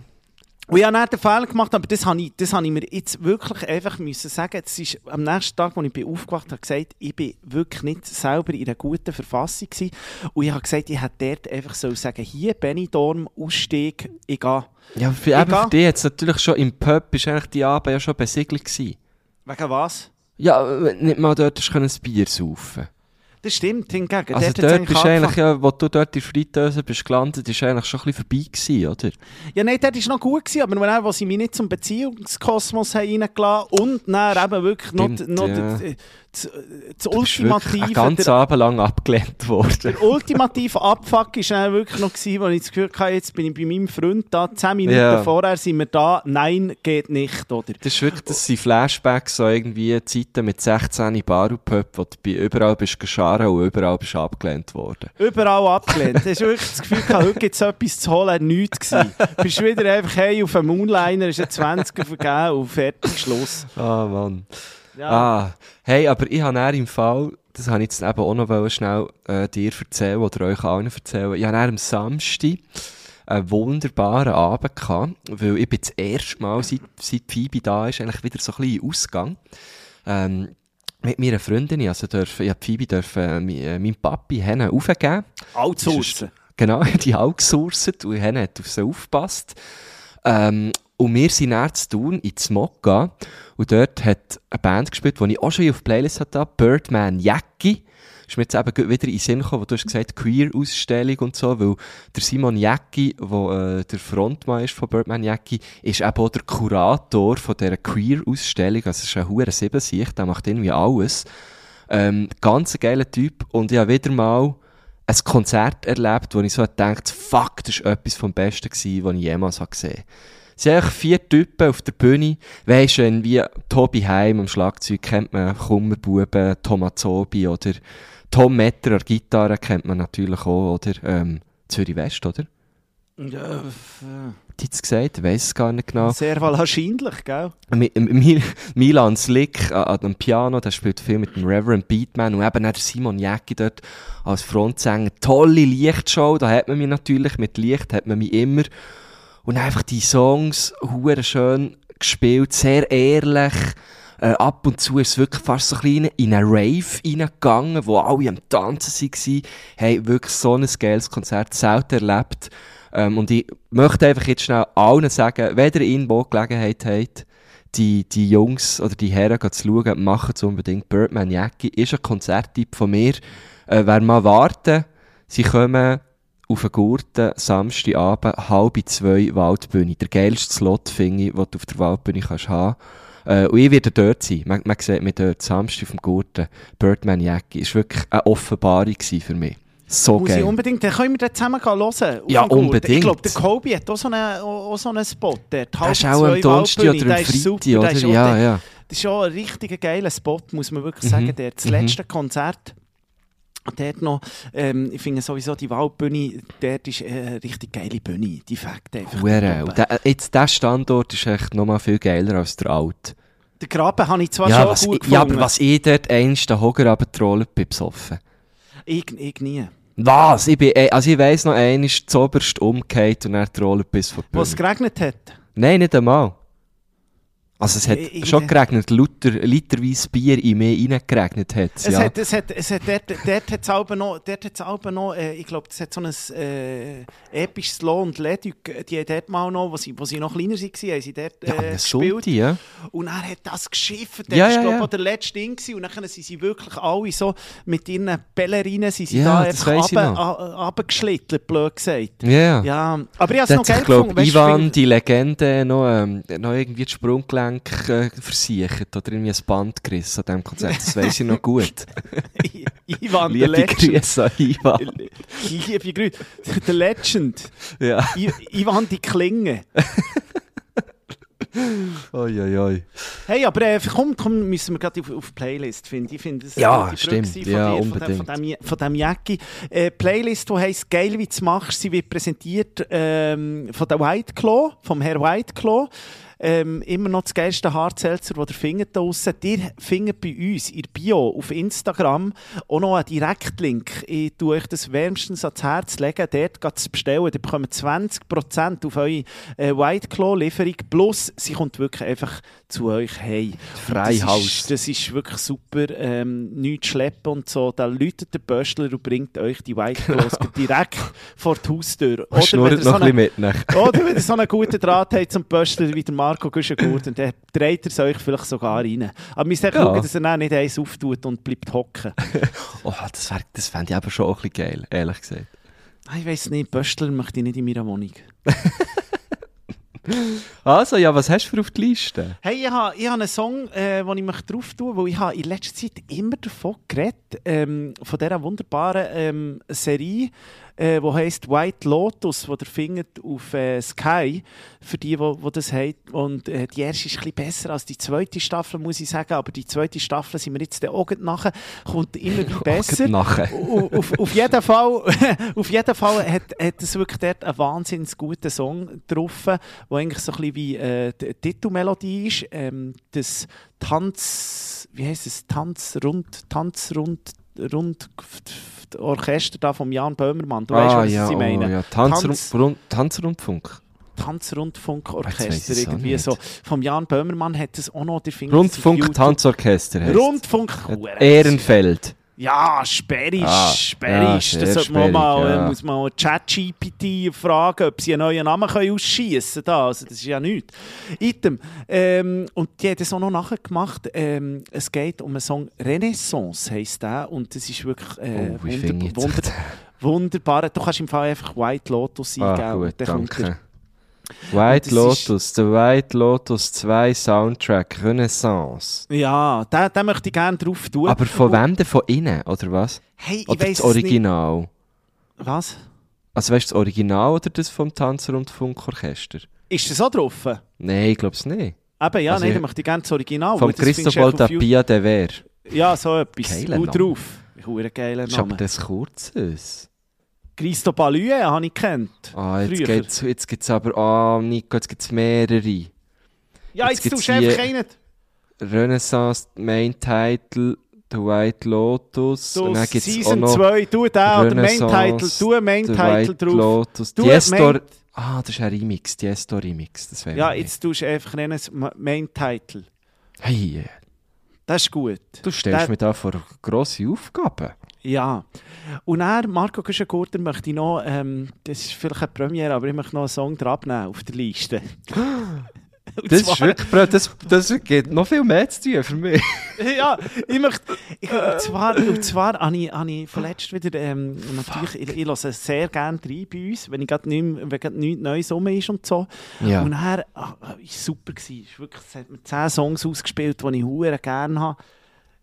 Und ich habe dann den Fehler gemacht, aber das habe ich, das habe ich mir jetzt wirklich einfach müssen sagen. Das ist am nächsten Tag, als ich bin aufgewacht habe, gesagt, ich bin wirklich nicht selber in einer guten Verfassung gewesen. Und ich habe gesagt, ich hätte dort einfach so sagen, hier Benidorm, Ausstieg, ich gehe. Ja, für, eben Egal. für dich jetzt natürlich schon im Pub ist eigentlich die Abend ja schon besiegelt gewesen. Wegen was? Ja, du nicht mal dort hast können ein Bier saufen. Das stimmt, hingegen. Also hat's dort bist eigentlich, ja, wo du dort in der Fritteuse bist gelandet, ist eigentlich schon ein bisschen vorbei gewesen, oder? Ja, nein, dort war noch gut, gewesen, aber dann, als sie mich nicht zum Beziehungskosmos haben reingelassen und dann eben wirklich noch, Stimmt, noch ja. das, das, Ultimative... der- Abend lang abgelehnt worden. Der ultimative Abfuck war dann wirklich noch, gewesen, wo ich das Gefühl hatte, jetzt bin ich bei meinem Freund da, 10 Minuten Ja. vorher sind wir da, nein, geht nicht, oder? Das ist wirklich, das sind Flashbacks, so irgendwie Zeiten mit 16 Bar und Pub, wo du bei überall bist gescharen und überall bist abgelehnt worden. Überall abgelehnt. Du hast wirklich das Gefühl gehabt, heute gibt es etwas zu holen, nichts gewesen. Bist wieder einfach, hey, auf einem Moonliner ist ein 20er vergeben und fertig, Schluss. Ah, Mann. Ja. Ah, hey, aber ich habe im Fall, das habe ich jetzt eben auch noch schnell äh, dir erzählen oder euch allen erzählen, ich habe am Samstag einen wunderbaren Abend gehabt, weil ich bin das erste Mal, seit, seit Phoebe da ist, eigentlich wieder so ein bisschen Ausgang. Ähm, mit meiner Freundin, also dürfen, ich habe Phoebe dürfen, äh, mi- äh, meinem Papi Henne aufgeben. Outsourcen. Genau, die haben outgesourcet und Henne hat auf sie aufgepasst. Ähm, und wir sind dann zu tun ins Mokka und dort hat eine Band gespielt, die ich auch schon auf Playlist hatte, Birdman Jackie. Ist mir jetzt eben wieder in den Sinn gekommen, wo du hast gesagt Queer-Ausstellung und so, weil der Simon Jackie, der äh, der Frontmann ist von Birdman Jackie, ist eben auch der Kurator von dieser Queer-Ausstellung. Also es ist ein hure Siebensicht, der macht irgendwie alles. Ähm, ganz geiler Typ und habe wieder mal ein Konzert erlebt, wo ich so gedacht fuck, das war etwas vom Besten gewesen, was ich jemals gesehen habe. Es sind eigentlich vier Typen auf der Bühne. Weisst du, wie Tobi Heim am Schlagzeug kennt man Kummerbuben, Tomazzobi oder Tom Metter an der Gitarre kennt man natürlich auch, oder? Ähm, Zürich West, oder? Ja, Hat jetzt gesagt? Ich weiss es gar nicht genau. sehr wahrscheinlich, gell? Mi- Mi- Milan Slick an, dem Piano, der spielt viel mit dem Reverend Beatman und eben auch Simon Jäcki dort als Frontsänger. Tolle Lichtshow, da hat man mich natürlich, mit Licht hat man mich immer. Und einfach die Songs, hure schön gespielt, sehr ehrlich, Äh, ab und zu ist wirklich fast so ein bisschen in einen Rave reingegangen, wo alle am Tanzen waren. Hey, wirklich so ein geiles Konzert, selten erlebt. Ähm, und ich möchte einfach jetzt schnell allen sagen, wenn ihr irgendwo Gelegenheit habt, die, die Jungs oder die Herren zu schauen, machen es unbedingt. Birdman Jackie ist ein Konzerttipp von mir. Äh, wer mal warten, sie kommen auf einen Gurten, Samstagabend, halb zwei, Waldbühne. Der geilste Slot, finde ich, den du auf der Waldbühne kannst haben. Äh, und ich werde dort sein. Man, man sieht mich dort, Samstag auf dem Gurten. Birdman Jackie. Ist wirklich eine Offenbarung für mich. So Muss geil. ich unbedingt, dann können wir den zusammen gehen hören. Ja, unbedingt. Ich glaube, der Kobe hat auch so einen, auch auch so einen Spot dort. Das ist auch am Donnerstag oder am Freitag, oder? Ja, ja. Das ist schon ein richtig geiler Spot, muss man wirklich Mhm. sagen. Der, das Mhm. letzte Konzert. Dort noch, ähm, ich finde sowieso die Waldbühne, dort ist äh, eine richtig geile Bühne. Die fängt einfach. Hure. Und der, jetzt, der Standort ist echt nochmal viel geiler als der alte. Der Graben habe ich zwar Ja, schon was, gut ich- ja, aber gefunden. was ich dort einst den Hocker abgetrollt bin, besoffen. Ich, ich nie. Was? Ich bin, also ich weiss noch, einmal ist zoberst umgekehrt und er trollt bis vor die Wo es Bühne. geregnet hat. Nein, nicht einmal. Also es hat ich- schon geregnet, Liter, literweise Bier in mir reingeregnet hat Es ja. hat, es hat, es hat, dort, dort hat es aber noch, dort hat's noch äh, ich glaube, das hat so ein äh, episches Lo und Leduc, die haben dort mal noch, wo sie, wo sie noch kleiner waren, haben sie dort ja, äh, eine gespielt. Sonntag, ja. Und er hat das geschifft. Ja, Das ja, war, glaube ja. ich, auch der letzte Ding. gewesen. Und dann sind sie wirklich alle so mit ihren Ballerinen sind sie Ja, da das einfach runtergeschlittert, blöd gesagt. Ja, ja. Ja, aber ich habe es noch geil glaube gefunden. Weißt Ivan, die Legende, noch, ähm, noch irgendwie das Sprunggelenk äh, versichert oder irgendwie ein Band gerissen an diesem Konzert. Das weiss ich noch gut. Ivan, der Liebe Legend. Grüße an Ivan. Liebe Grüße. Der Legend. Ja. I Ivan die Klinge. Oi, oi, oi. Hey, aber äh, komm, komm, müssen wir gerade auf, auf die Playlist finden. Ich finde, das Ja, gute stimmt. Von Ja, dir, von dem- unbedingt. Von dem, von dem Jäcki. Äh, Playlist, die heisst «Geil, wie du machst». Sie wird präsentiert ähm, von der White Claw, vom Herr White Claw. Ähm, immer noch das geilste Hartzelzer, das ihr findet da draussen. Ihr findet bei uns in der Bio auf Instagram auch noch einen Direktlink. Ich tue euch das wärmstens ans Herz legen, dort geht zu bestellen. Ihr bekommt 20% auf eure äh, White Claw Lieferung. Plus, sie kommt wirklich einfach zu euch hey. Frei das das ist wirklich super. Ähm, nichts schleppen und so. Da läutet der Böschler und bringt euch die White Claws direkt vor die Haustür. Und schnurrt noch ein bisschen mit. Ne? oder wenn ihr so einen guten Draht habt zum Böschler wie der Marco Güschengurt, dann dreht er es euch vielleicht sogar rein. Aber wir müssen Ja. schauen, dass er dann nicht eins auftut und bleibt hocken. Oh, das, wär- das fände ich aber schon auch ein bisschen geil, ehrlich gesagt. Ah, Ich weiß nicht, Böschler möchte ich nicht in meiner Wohnung. Also, ja, was hast du für auf die Liste? Hey, ich habe, ich habe einen Song, äh, den ich möchte drauf tun weil ich habe in letzter Zeit immer davon geredet, ähm, von dieser wunderbaren ähm, Serie, äh, die heisst White Lotus, die ihr findet auf äh, Sky, für die, die, die das haben. Und äh, die erste ist ein bisschen besser als die zweite Staffel, muss ich sagen, aber die zweite Staffel sind wir jetzt auch gleich nachher, kommt immer besser. Nachher. auf, auf, jeden Fall, auf jeden Fall hat, hat es wirklich dort einen wahnsinnig guten Song drauf, wo eigentlich so ein bisschen wie äh, die Titelmelodie ist. Ähm, das Tanz, wie heißt es? Tanz rund, Tanz rund, rund Orchester da von Jan Böhmermann. Du weißt, ah, was ja, ich meine? Oh, ja. Tanz, Tanz- Tanzrundfunk. Tanz Jetzt Rundfunkorchester weiss ich's auch irgendwie so. Vom Jan Böhmermann hat es auch noch. der es auf Rundfunk. Tanzorchester heisst Rundfunk. Ehrenfeld. Ja, sperrisch, Ah, sperrisch. ja, das sollte man mal, äh, ja. muss man ChatGPT fragen, ob sie einen neuen Namen können ausschießen können. Also, das ist ja nichts. Item. Ähm, und die hat es auch noch nachher gemacht. Ähm, es geht um einen Song Renaissance, heisst der. Und das ist wirklich äh, Oh, wunder, wunder, wunderbar. Du kannst im Fall einfach White Lotus eingeben. Ah, gut, dann kommt danke. White Und Lotus, der White Lotus 2 Soundtrack, Renaissance. Ja, den, den möchte ich gerne drauf tun. Aber von Und- wem denn? Von innen, oder was? Hey, ich Oder das es nicht. Original? Was? Also weißt du das Original oder das vom Tanzrundfunkorchester? Ist das auch drauf? Nein, ich glaube es nicht. Eben, ja, Also nein, ich- dann möchte ich gerne das Original. Vom Cristobal Tapia de Ver. Ja, so etwas. Geiler Gut Name. drauf. Geiler Das ist aber Name. das Kurzes. Christo Balue habe ich kennt. Ah, jetzt Früher. geht's, jetzt gibt's aber, ah, Nico, jetzt gibt's mehrere. Ja, Jetzt tust du einfach hier- einen. Renaissance, Main Title, The White Lotus. Du, und dann gibt's auch Season noch 2, tu den oder Main Title, tu Main The Title White drauf. Lotus. Du Diestor. Main- Ah, das ist ein Remix, Diestor Remix. Das wäre Ja, jetzt tust du einfach einen Main Title. Hey, Das ist gut. Du stellst Der- mir da vor grosse Aufgaben. Ja. Und dann, Marco Güschen-Gurter, möchte ich noch, ähm, das ist vielleicht eine Premiere, aber ich möchte noch einen Song dran abnehmen auf der Liste. Und Das ist zwar- wirklich, Bro, das, das geht noch viel mehr zu tun für mich. ja, ich möchte. Ich, und zwar, und zwar habe ich, habe ich vorletzt wieder. Ähm, natürlich, ich, ich höre sehr gerne rein bei uns, wenn ich gerade nicht, nichts Neues rum ist und so. Ja. Und nachher ah, ah, ist super gewesen. Ist wirklich, es hat mir 10 Songs ausgespielt, die ich hure gerne habe.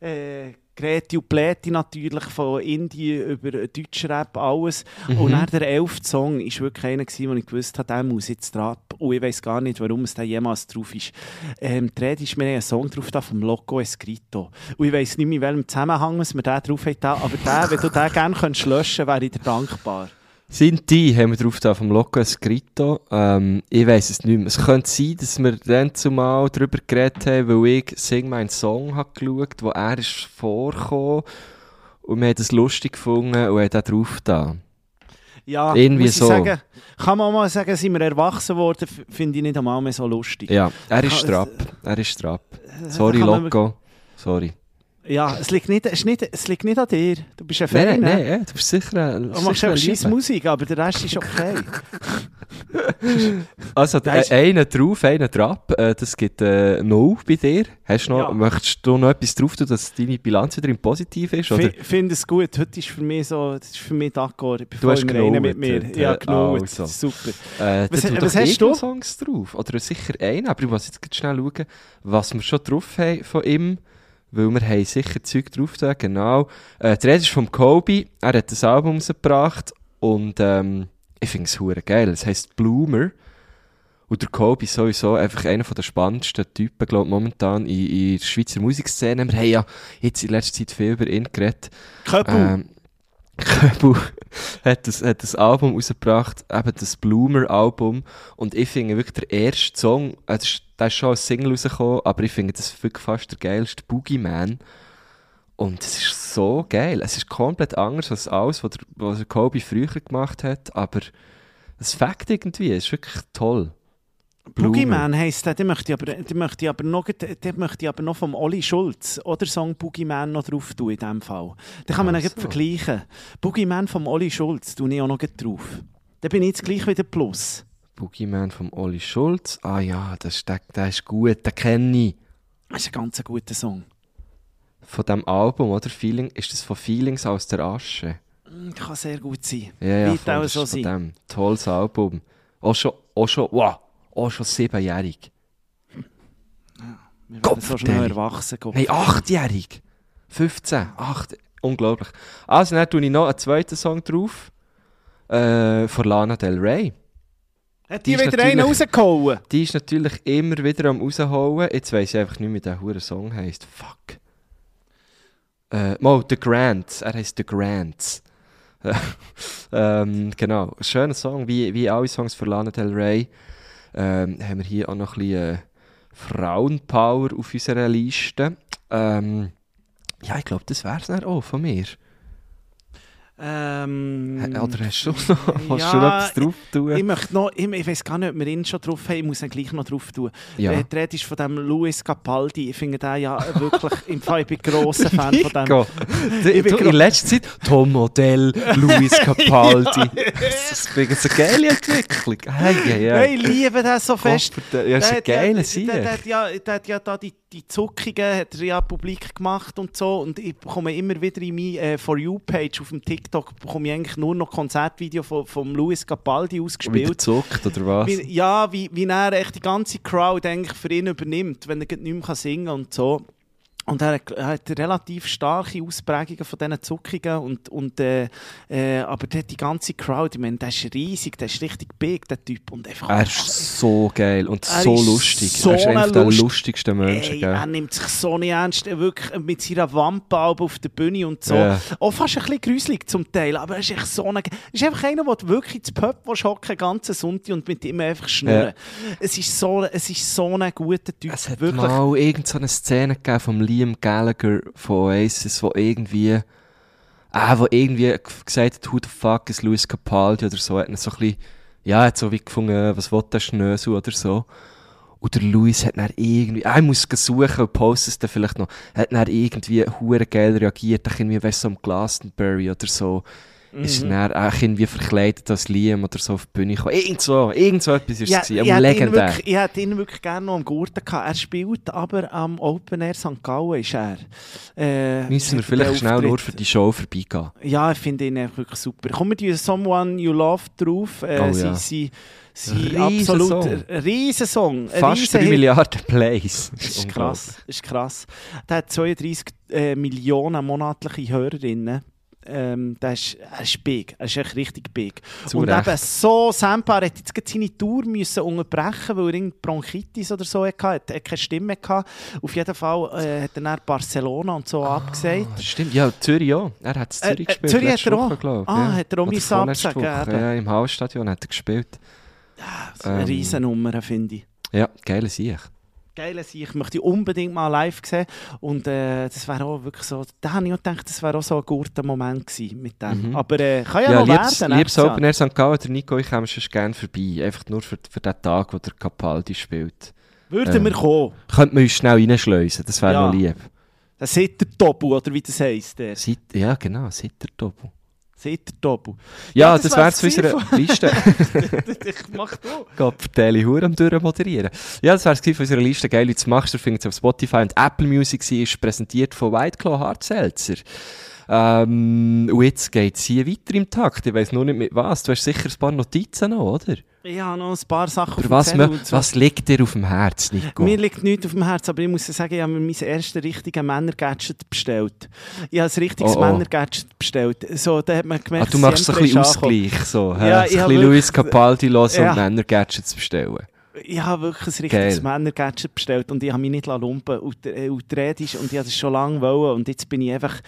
Äh, Greti und Pläti natürlich, von Indie über Deutschrap, alles. Und dann der elfte Song war wirklich einer, wo ich gewusst habe, der muss jetzt drauf. Und ich weiß gar nicht, warum es da jemals drauf ist. Ähm, die Rede ist mir einen Song drauf da vom Loco Escrito. Und ich weiß nicht mehr, in welchem Zusammenhang wir den drauf haben. Aber der, wenn du den gerne könntest löschen wäre ich dir dankbar. Sinti haben wir drauf da vom Loco Escrito. Ähm, ich weiss es nicht mehr. Es könnte sein, dass wir dann zumal darüber geredet haben, weil ich Sing meinen Song habe geschaut, wo er ist vorgekommen. Und wir haben das lustig gefunden und haben da drauf da. Ja, Irgendwie muss so. Sagen, kann man auch mal sagen, sind wir erwachsen worden, finde ich nicht einmal mehr so lustig. Ja, er ist strapp. Er ist strapp. Sorry, kann man- Loco. Sorry. Ja, es liegt, nicht, es, ist nicht, es liegt nicht an dir. Du bist ein Nein, Fan. nein, ne? nein, du bist sicher ein Du machst einfach scheiß. Musik, aber der Rest ist okay. Also, Der ist- äh, einen drauf, einen drauf. Äh, das gibt äh, null bei dir. Hast noch, Ja. Möchtest du noch etwas drauf tun, dass deine Bilanz wieder im Positiv ist? Ich finde es gut. Heute ist für mich so, das ist für mich d'accord. Du hast Reinen mit mir. heute. Ja, Äh, genau. also. Super. Äh, Was- was hast du? Songs drauf. Oder sicher einen, aber ich muss jetzt schnell schauen, was wir schon drauf haben von ihm. Weil wir haben sicher Zeug drauf da, genau. Äh, die Rede ist vom Kobe. Er hat das Album rausgebracht und ähm, ich finde es hure geil. Es heisst Bloomer. Und der Kobe ist sowieso einfach einer der spannendsten Typen, glaube momentan in, in der Schweizer Musikszene. Wir haben ja jetzt in letzter Zeit viel über ihn geredet. Köppel. Ähm, Köbel hat das, hat das Album rausgebracht, eben das Bloomer-Album. Und ich finde wirklich der erste Song, äh, das ist, der ist schon als Single rausgekommen, aber ich finde das wirklich fast der geilste Boogeyman. Und es ist so geil. Es ist komplett anders als alles, was der, was der Kobe früher gemacht hat, aber es fängt irgendwie, es ist wirklich toll. Boogeyman heisst der, den möchte ich aber, den möchte ich aber noch, den möchte ich aber noch vom Olli Schulz oder Song Boogeyman noch drauf tun in dem Fall. Den kann man Ach dann so. vergleichen. Boogeyman vom Olli Schulz tue ich auch noch drauf. Dann bin ich jetzt gleich wieder Plus. Boogeyman vom Olli Schulz. Ah ja, das ist, der, der ist gut, den kenne ich. Das ist ein ganz guter Song. Von dem Album, oder? Feeling, ist das von Feelings aus der Asche? Mm, Kann sehr gut sein. Ja, ja, Wird voll, auch das so ist von sein. dem. Tolles Album. Auch schon, auch schon, wow, auch schon siebenjährig. Werden Gott, schnell Deli. erwachsen. Gott. Nein, achtjährig. 15, 8, unglaublich. Also, dann tue ich noch einen zweiten Song drauf. Äh, von Lana Del Rey. Hat die die wieder einen rausgehauen? Die ist natürlich immer wieder am rausholen. Jetzt weiss ich einfach nicht, wie der hure Song heisst. Fuck. Äh, mal, The Grants. Er heisst The Grants. ähm, genau. Schöner Song, wie, wie alle Songs von Lana Del Rey. Ähm, haben wir hier auch noch ein bisschen äh, Frauenpower auf unserer Liste. Ähm, ja, ich glaube, das wäre es auch von mir. Ähm, Oder hast du noch, hast ja, du noch etwas drauf tun? Ich möchte noch, ich, ich weiß gar nicht, ob wir ihn schon drauf haben, ich muss ihn gleich noch drauf tun. Ja. Ja. Die Rede ist von dem Luis Capaldi. Ich finde den ja wirklich, im Fall, ich bin grosser Fan von dem. Du, Ich du, in letzter Zeit Tom Modell, Luis Capaldi. Das ist eine geile Entwicklung. Hey, hey, Hey, ich liebe den so fest. Ja, das ist ein Der- geiler der- Sieg. Der, der, hat ja, der hat ja da die, die Zuckungen hat er ja publik gemacht und so. Und ich bekomme immer wieder in meine äh, For You-Page auf dem TikTok bekomme ich eigentlich nur noch Konzertvideo von, von Luis Capaldi ausgespielt. zuckt, oder was? Wie, ja, wie, wie er echt die ganze Crowd eigentlich für ihn übernimmt, wenn er nicht mehr singen kann und so. Und er hat, relativ starke Ausprägungen von diesen Zuckungen. Und, und, äh, äh, aber der, die ganze Crowd, ich meine, der ist riesig, der ist richtig big, der Typ. Und einfach, Er ist so geil und so lustig. so er ist einer ein der Lust- lustigsten Menschen. Ey, gell? er nimmt sich so nicht ernst, er wirklich mit seiner Wampe auf der Bühne und so. Ja. Auch fast ein bisschen gruselig zum Teil, aber er ist echt so ein, er ist einfach einer, der wirklich ins willst hocken den ganzen Sonntag und mit ihm einfach schnurren. Es, ist so, es ist so ein guter Typ, Es hat wirklich. mal irgend so eine Szene gegeben von Liam Gallagher von Oasis, wo irgendwie, ah, wo irgendwie gesagt hat, who the fuck is Luis Capaldi oder so, hat so ein bisschen, ja, hat so wie gefunden, was will der Schnösel oder so. Und der Luis hat dann irgendwie, ah, ich muss suchen und poste es dann vielleicht noch, hat dann irgendwie hure geil reagiert, dann irgendwie, du, so am Glastonbury oder so, ist Mhm. er dann auch irgendwie verkleidet als Liam oder so auf die Bühne gekommen. Irgend so, irgend so etwas ist Ja, es ich, gewesen, aber hätte ihn legendär. wirklich, ich hätte ihn wirklich gerne noch am Gurten gehabt. Er spielt aber am Open Air St. Gallen ist er. Äh, Müssen wir vielleicht schnell nur für die Show vorbeigehen. Ja, ich finde ihn wirklich super. Kommen die Someone You Love drauf? Äh, Oh sie, ja. sie, sie absolut Riesensong. Fast 3 Riesenhit. Milliarden Plays. Das ist krass. Das ist krass. Der hat 32 äh, Millionen monatliche Hörerinnen. Ähm, das ist, er ist big. Er ist echt richtig big. Zu und Recht. eben so Sampa hat jetzt seine Tour müssen unterbrechen, weil er irgendwie Bronchitis oder so hatte. Er hat keine Stimme gehabt. Auf jeden Fall äh, hat er dann Barcelona und so abgesagt. Ah, Stimmt, ja, Zürich auch. Er hat Äh, Zürich äh, gespielt. Zürich hat er Woche, auch? ich. Ah, ja. hat er auch müssen absagen, Woche. Ja, im Hausstadion hat er gespielt. Ist eine Ähm. Riesennummer, finde ich. Ja, geile Sieg. Geil, ich möchte unbedingt mal live sehen. Und äh, das wäre auch wirklich so, da habe ich auch gedacht, das wäre auch so ein guter Moment gewesen mit dem. Mhm. Aber äh, kann ja, Ja, noch liebes, werden. liebes nächstes Jahr. Open Air St. Gallen, der Nico, ich komme schon gerne vorbei. Einfach nur für, für den Tag, wo der Capaldi spielt. Würden Ähm. wir kommen. Könnte man uns schnell reinschleusen, das wäre Ja. noch lieb. Der Sitter-Tobu, oder wie das heisst. Der Seit, ja, genau, Sitter-Doppel. Sitter-Tobu. Ja, Ja, das, das wär's unserer gewesen Liste. ich mach du. Gott, Vertelle Hure am durchmoderieren. Ja, das gewesen von unserer Liste. Geil, was machst du? Findet ihr auf Spotify und Apple Music. Sie ist präsentiert von White Claw Hard Seltzer. Ähm, und jetzt geht es hier weiter im Takt. Ich weiss nur nicht mit was. Du hast sicher ein paar Notizen noch, oder? Ich habe noch ein paar Sachen Oder was, Zettel so. was liegt dir auf dem Herz, Nico? Mir liegt nichts auf dem Herzen, aber ich muss sagen, ich habe mir mein erstes richtiges Männer-Gadget bestellt. Ich habe ein richtiges Oh, oh. Männer-Gadget bestellt. So, da hat man Ah, gemerkt, du machst so ein bisschen. Ausgleich. So? Ja, ich ein bisschen wirklich- Luis Capaldi hören Ja. und Männer-Gadgets bestellen. Ich habe wirklich ein richtiges. Männer-Gadget bestellt und ich habe mich nicht lumpen lassen. Und, äh, und ich habe das schon lange wollen und jetzt bin ich einfach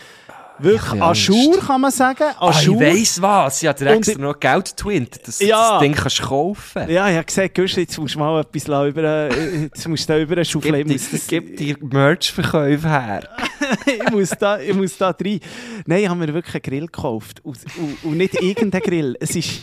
wirklich. Jour, kann man sagen. An Ah, ich weiss was. Ich habe dir extra noch Geld twint, dass Ja. das Ding kannst kaufen Ja, ich habe gesagt, jetzt musst du mal etwas über, äh, jetzt musst du da über einen Schuffel. Gib, das- gib dir Merch-Verkäufe her. ich, muss da, ich muss da rein. Nein, ich habe mir wirklich einen Grill gekauft. Und, und, und nicht irgendeinen Grill. Es ist,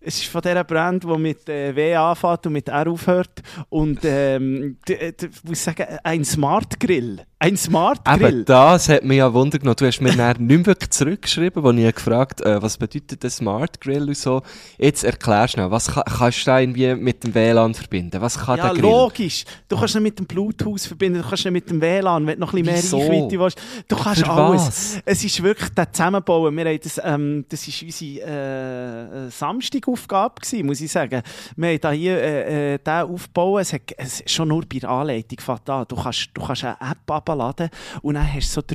es ist von dieser Brand, die mit äh, W anfängt und mit R aufhört. Und ähm, ich muss sagen, ein Smart Grill. Ein Smart Grill. Eben, das hat mich ja Wunder genommen. Du hast mir dann nicht wirklich zurückgeschrieben, wo ich gefragt äh, was bedeutet der Smart Grill und so. Jetzt erklär schnell, was ka kannst du da irgendwie mit dem WLAN verbinden? Was kann Ja, der Grill? logisch. Du kannst ihn mit dem Bluetooth verbinden, du kannst ihn mit dem WLAN, wenn du noch ein bisschen mehr Reichweite willst. Du kannst Für alles. was? Es ist wirklich der Zusammenbauen. Wir haben das, ähm, das ist unsere äh, Samstagaufgabe gewesen, muss ich sagen. Wir haben da hier äh, äh, den aufbauen. Es hat, es, schon nur bei der Anleitung fängt an. Du kannst, du kannst eine App abladen und dann hast du so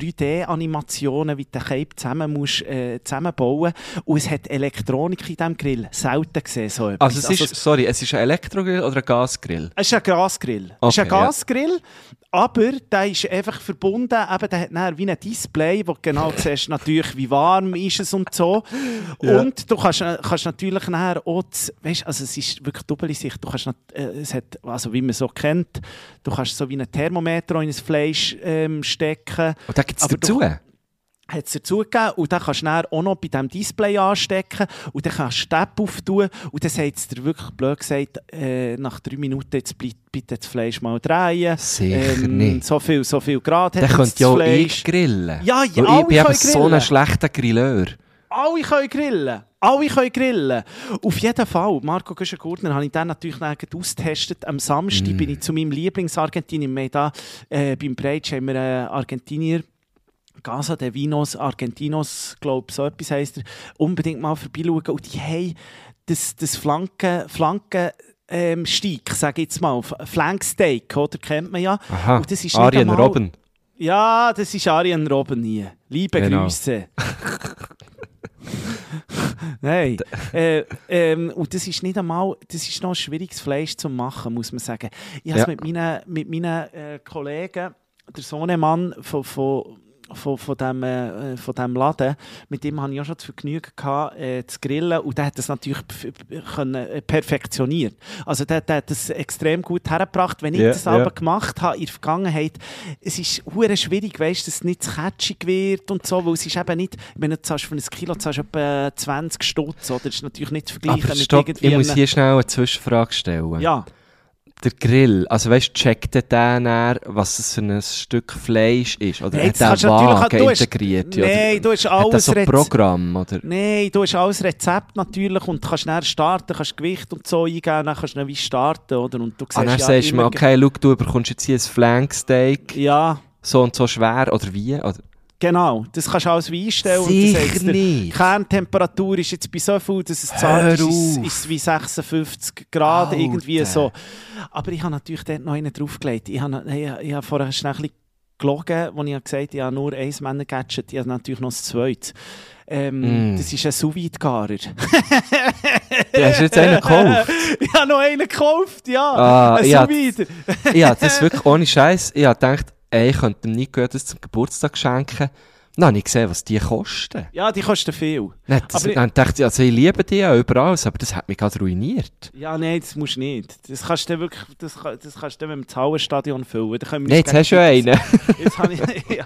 3D-Animationen, wie du den Cape zusammen musst, äh, zusammenbauen Und es hat Elektronik in diesem Grill. Selten gesehen so etwas. Also, es ist, sorry, es ist ein Elektrogrill oder ein Gasgrill? Es ist ein Gasgrill. es ist ein Okay. Gasgrill, aber der ist einfach verbunden, eben, der hat dann wie ein Display, wo du genau siehst, natürlich, wie warm ist es und so. Ja. Und du kannst, äh, kannst natürlich nachher auch, das- weisst, also es ist wirklich doppelte Sicht, du kannst, äh, es hat, also wie man so kennt, du kannst so wie ein Thermometer in ein Fleisch ähm, stecken. Und da gibt es dazu? doch- hat es dazu gegeben und dann kannst du dann auch noch bei diesem Display anstecken und dann kannst du App auftun und dann sagt es dir wirklich blöd gesagt, äh, nach drei Minuten jetzt bitte, bitte das Fleisch mal drehen. Sicher nicht. So viel, so viel Grad hat ja das auch Fleisch. ich grillen. Ja, ja, Weil ich bin eben können so ein schlechter Grilleur. Alle können grillen. Alle können grillen. Auf jeden Fall. Marco Güscher-Gurtner habe ich dann natürlich dann ausgetestet. Am Samstag Mm. bin ich zu meinem Lieblingsargentinier. Wir haben da, äh, beim Breitsch haben wir einen Argentinier, Casa de Vinos Argentinos, glaube so etwas heisst er, unbedingt mal vorbeischauen. Und die haben das, das Flanken, Flanken ähm, Steak, sage ich jetzt mal, Flanksteak, oder? Kennt man ja. Aha, Und das ist Arjen einmal- Robben. Ja, das ist Arjen Robben hier. Liebe Genau. Grüße. Nein. äh, ähm, und das ist nicht einmal, das ist noch ein schwieriges Fleisch zu machen, muss man sagen. Ich habe es Ja. mit meinen, mit meinen äh, Kollegen, der Sohnemann von, von, von, von, dem, äh, von dem Laden, mit dem hatte ich auch schon das Vergnügen gehabt, äh, zu grillen und der hat das natürlich können, äh, perfektioniert. Also der, der hat das extrem gut hergebracht. Wenn ich Ja, das aber ja. gemacht habe in der Vergangenheit, es ist hure schwierig, weißt, dass es nicht zu catchig wird und so, weil es ist eben nicht, wenn du zahlst für ein Kilo zahlst etwa 20 Stutz, oder? Das ist natürlich nicht zu vergleichen Aber mit stopp, irgendwie ich muss hier schnell eine Zwischenfrage stellen. Ja, der Grill, also weißt checkt der dann, was es für ein Stück Fleisch ist? Oder Hey, hat der hast- integriert? Nein, du hast alles so Programm? Oder? Nein, du hast alles Rezept natürlich und kannst dann starten, kannst Gewicht und so eingeben, dann kannst du wie starten, oder? Und du siehst Ah, dann ja sagst du mir, okay, schau, du bekommst jetzt hier ein Flanksteak, Ja, so und so schwer, oder wie? Oder? Genau. Das kannst du alles wie einstellen. und Sicher dann sagst. Die Kerntemperatur ist jetzt bei so viel, dass es zart ist, ist, wie 56 Grad, Alter. irgendwie so. Aber ich habe natürlich dort noch einen draufgelegt. Ich habe, ich, ich habe vorher schnell ein bisschen gelogen, als ich gesagt habe, ich habe nur ein Männer-Gadget, ich habe natürlich noch das zweite. Ähm, Mm. Das ist ein sous garer Du hast jetzt einen gekauft. ich habe noch einen gekauft, ja. Ah, ein ja. Sous-Vide. ja, das ist wirklich ohne Scheiß. Ich habe gedacht, ey, ich könnte dem Nico das zum Geburtstag schenken. Dann habe ich gesehen, was die kosten. Ja, die kosten viel. Nein, das, Aber ich- dann dachte ich, also ich liebe die ja überall, aber das hat mich gerade ruiniert. Ja, nein, das musst du nicht. Das kannst du wirklich, das, das kannst du mit dem Hallenstadion füllen. Da Nein, jetzt hast du gegenseitig- einen. Jetzt habe ich, ja.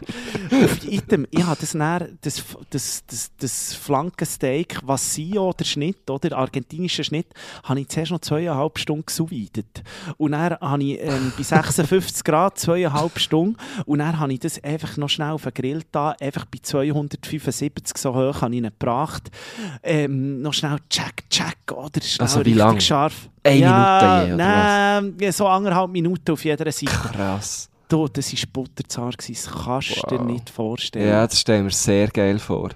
Auf Item, ich habe das, dann, das, das, das, das Flankensteak, Vasio, der Schnitt, oder, argentinischer Schnitt, habe ich zuerst noch zweieinhalb Stunden gesouvidet. Und dann habe ich ähm, bei 56 Grad zweieinhalb Stunden und dann habe ich das einfach noch schnell auf den Grill da, einfach bei 275 so hoch habe ich ihn gebracht. Ähm, noch schnell check, check, oder, schnell Also wie richtig lang? scharf. Eine ja, Minute je, oder nein, ja, so anderthalb Minuten auf jeder Seite. Krass. Du, das war butterzart, gewesen, das kannst du dir Wow. nicht vorstellen. Ja, das stellen wir sehr geil vor.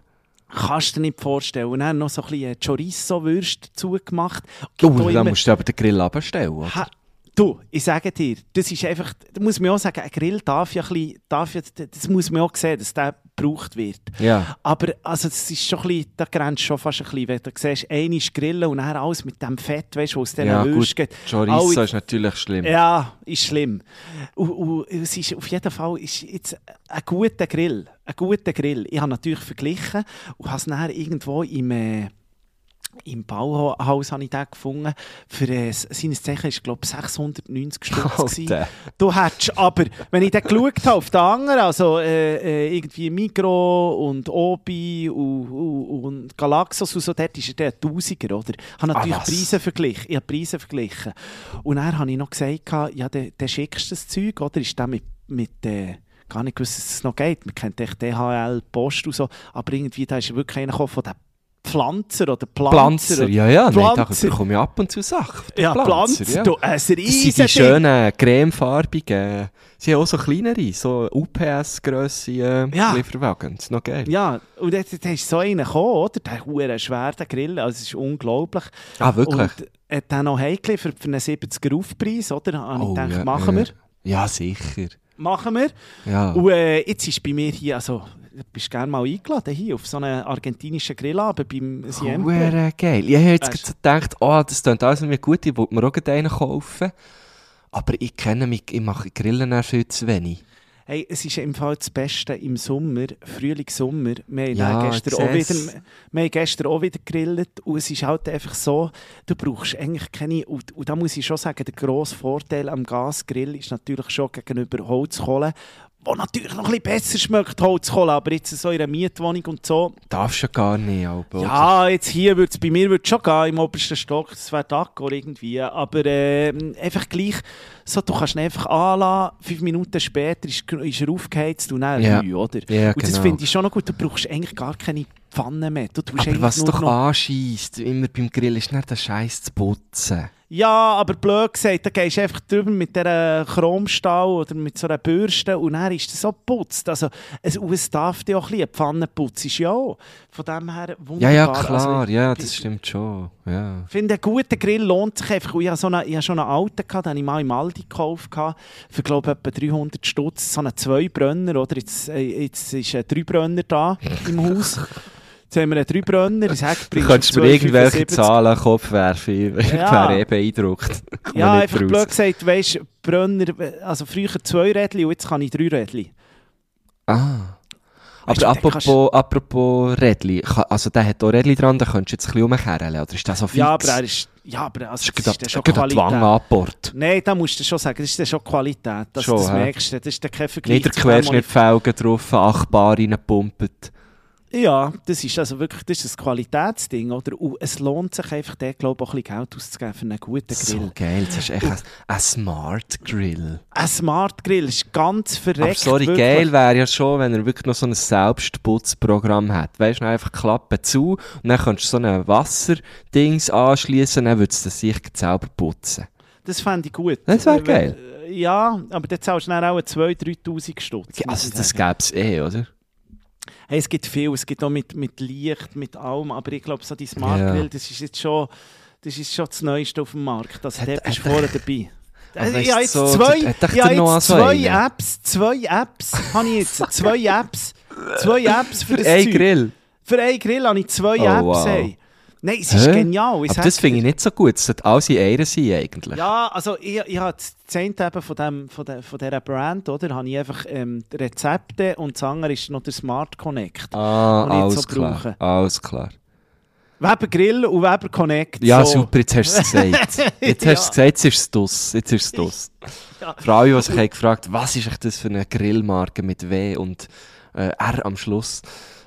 Kannst du dir nicht vorstellen. Und dann noch so ein bisschen Chorizo-Würste dazu gemacht. Oh, Gibt auch dann musst du aber den Grill abstellen. du, ich sage dir, das ist einfach, da muss man auch sagen, ein Grill darf ja ein bisschen, darf ja, das muss man auch sehen, dass der gebraucht wird. Ja. Aber also, das ist schon ein bisschen, da grenzt schon fast ein bisschen, wenn du siehst, einmal grillen und dann alles mit dem Fett, weißt du, was aus diesen Ja, geht. Chorizo Alle- ist natürlich schlimm. Ja, ist schlimm. Und, und es ist auf jeden Fall ist jetzt ein guter Grill. Ein guter Grill. Ich habe natürlich verglichen und habe es dann irgendwo im, äh, im Bauhaus habe ich den gefunden. Für äh, seines Zeichen ist glaube ich 690 Stutz. Du hättest aber, wenn ich dann geschaut habe auf den anderen, also äh, äh, irgendwie Migro und Obi und, und, und Galaxos und so, dort ist er der Tausiger, oder? Ich habe natürlich Ah? Preise verglichen. Ich habe Preise verglichen. Und dann habe ich noch gesagt, ja, der, der schickst das Zeug, oder? Ist der mit, mit äh, gar nicht gewusst, dass es noch geht. Man kennt echt DHL, Post und so, aber irgendwie, da ist wirklich einer von den Pflanzer oder Planzer. Planzer, ja, ja, nein, da Pflanzer. bekomme ich ab und zu Sachen. Ja, Pflanzer, ja. du, ein Das sind die schönen, cremefarbigen, sie haben auch so kleinere, so UPS-Grösse äh, Ja. Lieferwagen. Das ist noch geil. Ja, und dann, dann ist so einer gekommen, oder? Der hure schwere Grill, also es ist unglaublich. Ah, wirklich? Und hat dann noch heimgeliefert für einen 70er Aufpreis, oder? Habe ich gedacht, Oh, ja, machen wir. ja. Sicher. Machen wir. Ja. Und äh, jetzt ist bei mir hier, also, bist gerne mal eingeladen hier auf so einen argentinischen Grillabend beim Siempre. Hure geil. Ich habe jetzt Weißt- gedacht, oh, das klingt alles mir gut, ich wollte mir auch einen kaufen. Aber ich kenne mich, ich mache Grillen eher viel zu wenig. Hey, es ist im Fall das Beste im Sommer, Frühling, Sommer. Wir haben, Ja, ich gestern, auch wieder, wir haben gestern auch wieder gegrillt und es ist halt einfach so, du brauchst eigentlich keine, und, und da muss ich schon sagen, der grosse Vorteil am Gasgrill ist natürlich schon gegenüber Holzkohle, wo natürlich noch ein bisschen besser schmeckt, Holzkohle, aber jetzt so in einer Mietwohnung und so, Darfst du gar nicht, Alter. ja, jetzt hier wird's, bei mir würde es schon gehen, im obersten Stock, das wäre Taco irgendwie, aber ähm, einfach gleich, so, du kannst ihn einfach anlassen, fünf Minuten später ist, ist er aufgeheizt und dann Ja. neu, oder? Ja, und das genau. finde ich schon noch gut, du brauchst eigentlich gar keine Pfanne mehr, du tust Aber was nur doch noch... anschießt, immer beim Grill, ist nicht der Scheiß zu putzen. Ja, aber blöd gesagt, da gehst du einfach drüber mit dieser Chromstahl oder mit so einer Bürste und dann ist das so geputzt. Also, es, darf dir auch ein bisschen, Pfannenputz ist ja auch. Von dem her Ja, wunderbar. ja, klar, Also, ja, das stimmt schon. Ja. Ich finde, ein guter Grill lohnt sich einfach. Ich habe, so eine, ich habe schon einen alten, gehabt, den habe ich mal im Aldi gekauft, gehabt, für glaube ich etwa 300 Stutz. So einen Zwei-Brenner, oder? Jetzt, äh, jetzt ist ein Drei-Brenner da im Haus. Jetzt haben wir einen Drei-Brenner, das Heck Du bringt könntest mir irgendwelche Zahlen Kopf werfen, ich Ja. wäre eh beeindruckt. Ja, einfach raus. blöd gesagt, weisst Brenner, also früher zwei Rädchen und jetzt kann ich drei Rädchen. Ah. Weißt du, Aber dann kannst- apropos, apropos Rädli, ka- also der hat auch Rädli dran, da könntest du jetzt ein bisschen rumkehren, oder ist der so fix? Ja, aber er ist, ja, aber also, das das ist ist, schon die Wange Qualität. angebohrt. Nein, da musst du schon sagen, das ist schon Qualität. Das, Schon, das merkst du, das ist kein Vergleich Nicht der Querschnittfelgen drauf, acht Bar reingepumpt. Ja, das ist also wirklich das ist ein Qualitätsding, oder? Und es lohnt sich einfach, der glaube ich, auch ein bisschen Geld auszugeben für einen guten Grill. So geil, das ist echt ein, ein Smart Grill. Ein Smart Grill ist ganz verreckt. Aber sorry, wirklich. geil wäre ja schon, wenn er wirklich noch so ein Selbstputzprogramm hat. Weißt du, einfach Klappe zu und dann kannst du so ein Wasserdings anschließen, dann würdest du das sich selber putzen. Das fände ich gut. Das wär Äh, geil. Ja, aber dann zahlst du dann auch 2'000, 3'000 Stutz. Also das gäbe es eh, oder? Hey, es gibt viel, es gibt auch mit, mit Licht, mit allem, aber ich glaube, so die Smart Ja. Grill, das ist jetzt schon das, ist schon das Neueste auf dem Markt. Das Hat- hat, bist hat vorne dabei. Also ich habe jetzt so- zwei, ich habe jetzt? Apps, zwei Apps habe ich jetzt, zwei Apps, zwei Apps für das Ein. Grill. Für einen Grill habe ich zwei Oh, Apps. wow. Hey. Nein, es ist Hä? genial. Ich Aber das finde ich nicht so gut. Es sollte alles in einer sein, eigentlich. Ja, also ich, ich habe das Zehnte eben von, dem, von, der, von dieser Brand, oder? Habe ich einfach ähm, Rezepte und das andere ist noch der Smart Connect. Ah, alles so klar. Alles klar. Weber Grill und Weber Connect. Ja, so. super, jetzt hast du es gesagt. Jetzt hast du es gesagt, jetzt ist es dus. Jetzt ist es dus. Ja. Alle, die sich gefragt was ist das für eine Grillmarke mit W und äh, R am Schluss.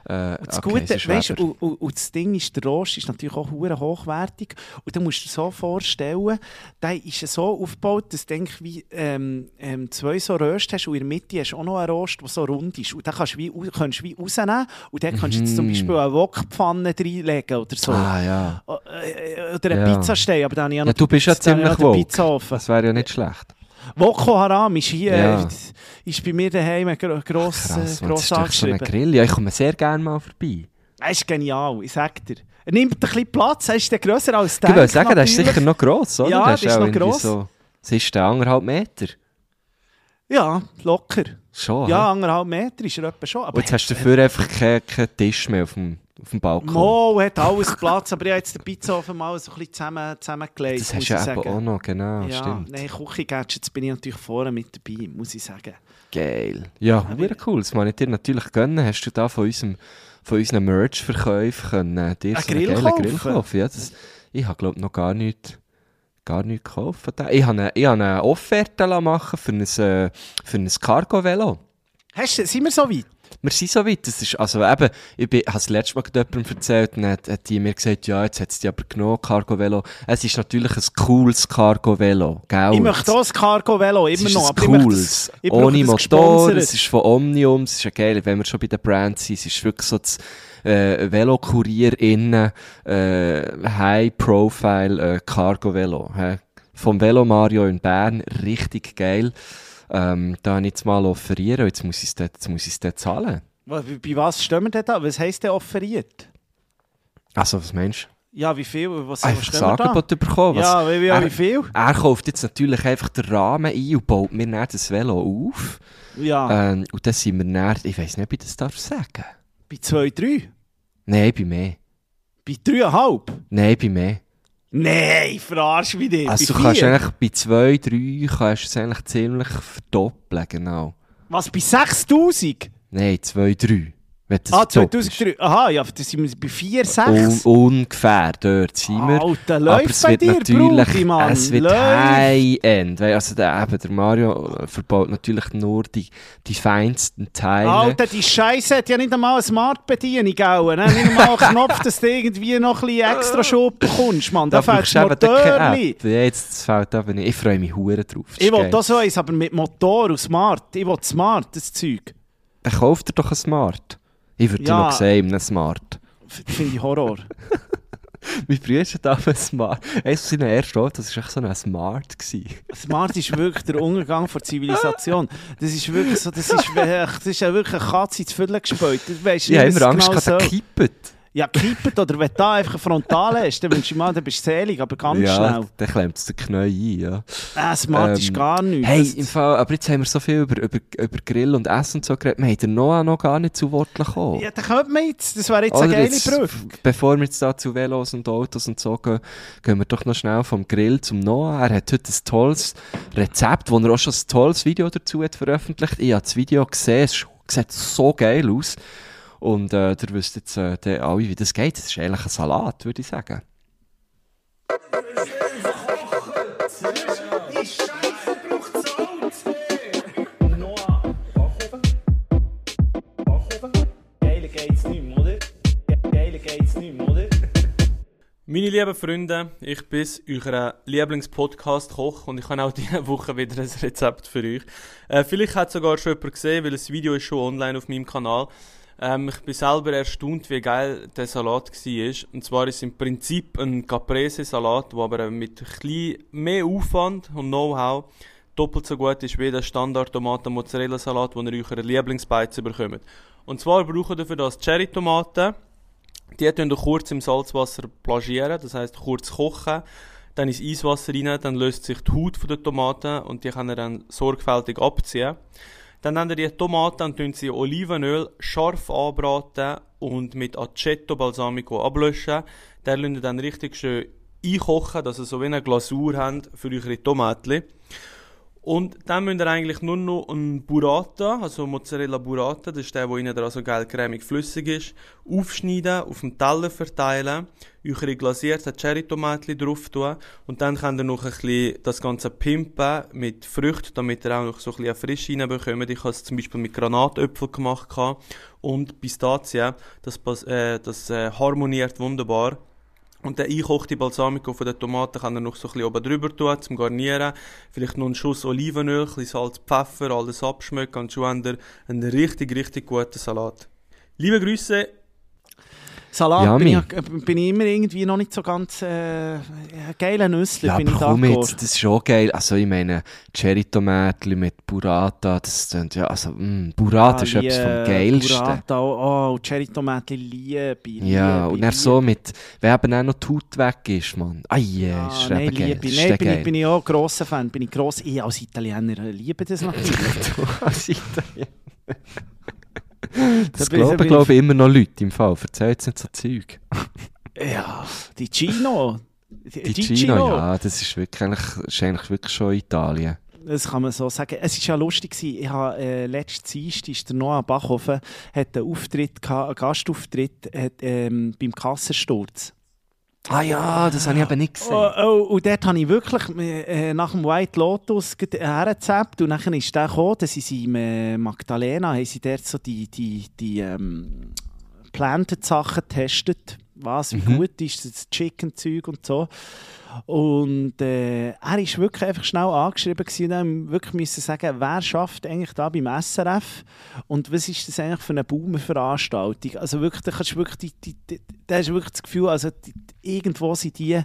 Äh, Und das okay, Gute, weißt, und, und, und das Ding ist, der Rost ist natürlich auch hure hochwertig. Und du musst dir so vorstellen, der ist ja so aufgebaut, dass du denk, wie, ähm, ähm, zwei so Röste hast und in der Mitte hast du auch noch einen Rost, der so rund ist. Und den kannst du wie, kannst du wie rausnehmen und dann kannst du jetzt zum Mhm. Beispiel eine Wokpfanne reinlegen oder so. Ah, ja. O- äh, Oder einen Ja. Pizzastein, aber dann habe ich ja Ja, noch du bist ja dann ziemlich. Pizzaofen. Das wäre ja nicht schlecht. Woko Haram ist hier, Ja. ist bei mir daheim gro gross, Krass, äh, man, gross doch so ein angeschrieben. Grill. Ja, ich komme sehr gerne mal vorbei. Er ist genial, ich sag dir. Er nimmt ein bisschen Platz, er ist der grösser als Ich der. würde sagen, der ist sicher noch gross, oder? Ja, der der ist noch gross. So, was ist der, anderthalb Meter? Ja, locker. Schon, Ja, hä? anderthalb Meter ist er etwa schon. Und Aber jetzt hast du dafür einfach keinen keinen Tisch mehr auf dem, auf dem Balkon. Mo hat alles Platz, aber ich habe jetzt den Pizzaofen mal so ein bisschen zusammen, zusammengelegt, das hast du ja eben auch noch, genau, ja, stimmt. nein, Küche-Gadgets bin ich natürlich vorne mit dabei, muss ich sagen. Geil. Ja, wäre cool. Das kann ich dir natürlich gönnen. Hast du da von, unserem, von unseren Merch-Verkäufen können, äh, dir Einen so einen Grill geilen? Grill kaufen? Ja, das, ich habe, glaube noch gar nichts gar nicht gekauft. Ich habe eine, ich habe eine Offerte machen für ein, äh, für ein Cargo-Velo. Hast du, sind wir so weit? Wir sind so weit. Das ist, also eben, ich bin, habe es letztes Mal jemandem erzählt und hat, hat die mir gesagt, ja, jetzt hat es die aber genommen, Cargo-Velo. Es ist natürlich ein cooles Cargo-Velo, gell? Ich möchte auch das Cargo-Velo, Es immer ist noch. ein aber ich möchte cooles, das- ich ohne das Motor, es ist von Omnium, es ist ja geil, wenn wir schon bei der Brand sind, es ist wirklich so das äh, Velokurier innen, äh, High-Profile äh, Cargo-Velo. hä? Vom Velo Mario in Bern, richtig geil. Ähm, da jetzt mal offerieren, jetzt muss ich es dort zahlen. Bei, was stehen wir denn da? Was heisst der offeriert? Also, was meinst du? Ja, wie viel? Was, Einfach stehen das? Angebot bekommen. Was, Ja, wie, wie, er- wie viel? Er kauft jetzt natürlich einfach den Rahmen ein und baut mir dann das Velo auf. Ja, Ähm, und dann sind wir dann, ich weiss nicht, ob ich das darf sagen. bei 2, 3? Nein, bei mehr. Bei 3,5? Nein, bei mehr. Nein, verarsch mich nicht. Also bei du kannst vier? eigentlich bei 2, 3 kannst du es eigentlich ziemlich verdoppeln, genau. Was, bei 6000? Nein, 2, 3. Ah, verdoppelst. 2003. Aha, ja, da sind wir bei 4, 6. Un ungefähr dort sind wir. Alter, Aber läuft es bei wird dir, natürlich, Brudi, Mann. es wird. High-End. Weil Also der, eben, der Mario äh, verbaut natürlich nur die, die feinsten Teile. Alter, die Scheiße hat ja nicht einmal eine Smart-Bedienung, ne? Nicht einmal einen Knopf, dass du irgendwie noch ein bisschen extra Schub bekommst, Mann. Da, fehlt Motorli. App. Ja, jetzt fällt aber nicht. Ich freue mich hure drauf. Ich will das so eins, aber mit Motor und Smart. Ich will Smart, das Zeug. Dann kauf dir doch ein Smart. Ich würde Ja. noch sehen, einem Smart. Finde ich Horror. Mein Bruder hat auch ein Smart. Eines von seinen ersten Autos war echt so ein Smart. Gewesen. Smart ist wirklich der Untergang der Zivilisation. Das ist wirklich so, das ist, wirklich- das ist wirklich eine Katze ins Viertel gespäut. Du weisst Ich habe immer Angst, genau dass er kippt. Ja, kippet oder wenn du da einfach eine Frontale hast, dann wünschst du mal, dann bist du selig, aber ganz ja, schnell. dann klemmt es den Knie ein. Ja. Äh, Smart Ähm, ist gar nichts. Hey, im Fall, aber jetzt haben wir so viel über, über, über Grill und Essen und so geredet. Wir haben den Noah noch gar nicht zu Wort gekommen. Ja, da könnte man jetzt, das wäre jetzt eine Oder geile jetzt, Prüfung. Bevor wir jetzt da zu Velos und Autos und so gehen, gehen wir doch noch schnell vom Grill zum Noah. Er hat heute ein tolles Rezept, wo er auch schon ein tolles Video dazu hat veröffentlicht. Ich habe das Video gesehen, es sieht so geil aus. Und äh, ihr wisst jetzt äh, alle, wie das geht. Das ist eigentlich ein Salat, würde ich sagen. Meine lieben Freunde, ich bin euer Lieblingspodcast-Koch und ich habe auch diese Woche wieder ein Rezept für euch. Äh, vielleicht hat es sogar schon jemand gesehen, weil das Video ist schon online auf meinem Kanal. Ähm, ich bin selber erstaunt, wie geil der Salat war. Und zwar ist es im Prinzip ein Caprese-Salat, der aber mit bisschen mehr Aufwand und Know-how doppelt so gut ist wie der Standard-Tomaten-Mozzarella-Salat, den ihr eurer Lieblingsbeiz bekommt. Und zwar brauchen wir für das Cherry-Tomaten. Die tun ihr kurz im Salzwasser plagieren, das heißt kurz kochen. Dann ins Eiswasser rein, dann löst sich die Haut der Tomaten und die kann ihr dann sorgfältig abziehen. Dann nehmt ihr die Tomaten und sie in Olivenöl scharf anbraten und mit Aceto Balsamico ablöschen. Der lasst ihr dann richtig schön einkochen, dass ihr so wie eine Glasur habt für eure Tomaten. Und dann müsst ihr eigentlich nur noch einen Burrata, also Mozzarella Burrata, das ist der, der innen dran so geil cremig flüssig ist, aufschneiden, auf dem Teller verteilen, eure glasierten Cherry-Tomaten drauf tun und dann könnt ihr noch ein bisschen das Ganze pimpen mit Früchten, damit ihr auch noch so ein bisschen Frische reinbekommt. Ich habe es zum Beispiel mit Granatöpfel gemacht und Pistazien. Das, äh, das äh, harmoniert wunderbar. Und der einkochte Balsamico von den Tomaten kann er noch so ein bisschen oben drüber tun, zum Garnieren. Vielleicht noch einen Schuss Olivenöl, ein bisschen Salz, Pfeffer, alles abschmecken und schon haben einen richtig, richtig guten Salat. Liebe Grüße, Salat bin ich, bin ich, immer irgendwie noch nicht so ganz äh, geile Nüsse. Ja, bin aber komm jetzt, das ist schon geil. Also ich meine, Cherry-Tomaten mit Burrata, das sind ja, also mh, mm, Burrata ah, ist etwas vom Geilsten. Burrata, oh, oh Cherry-Tomaten liebe, liebe. Ja, und dann so mit, wenn eben auch noch die Haut weg ist, man. Ah yeah, ist nein, liebe. geil. Nein, bin, ich, bin ich auch grosser Fan, bin ich gross, ich als Italiener liebe das natürlich. du als Italiener. Das glauben, ich, glaube ich, immer noch Leute im Fall. Erzählt nicht so Zeug. ja, die Chino. Die, die Chino, ja, das ist, wirklich, eigentlich, ist eigentlich wirklich schon Italien. Das kann man so sagen. Es war ja lustig, ich habe äh, letztes Dienstag ist der Noah Bachhofen hat einen Auftritt, einen Gastauftritt hat, ähm, beim Kassensturz. Ah ja, das habe ich eben nicht gesehen. Oh, oh, und dort habe ich wirklich äh, nach dem White Lotus hergezappt und dann ist der gekommen, dass sie in äh, Magdalena haben sie dort so die, die, die ähm, Planted-Sachen getestet, was, wie mhm. gut ist das Chicken-Zeug und so. Und äh, er ist wirklich einfach schnell angeschrieben und wirklich müssen sagen, wer schafft eigentlich da beim SRF und was ist das eigentlich für eine Boomer-Veranstaltung? Also wirklich, da hast du wirklich, die, die, die, da hast wirklich das Gefühl, also die, irgendwo sind die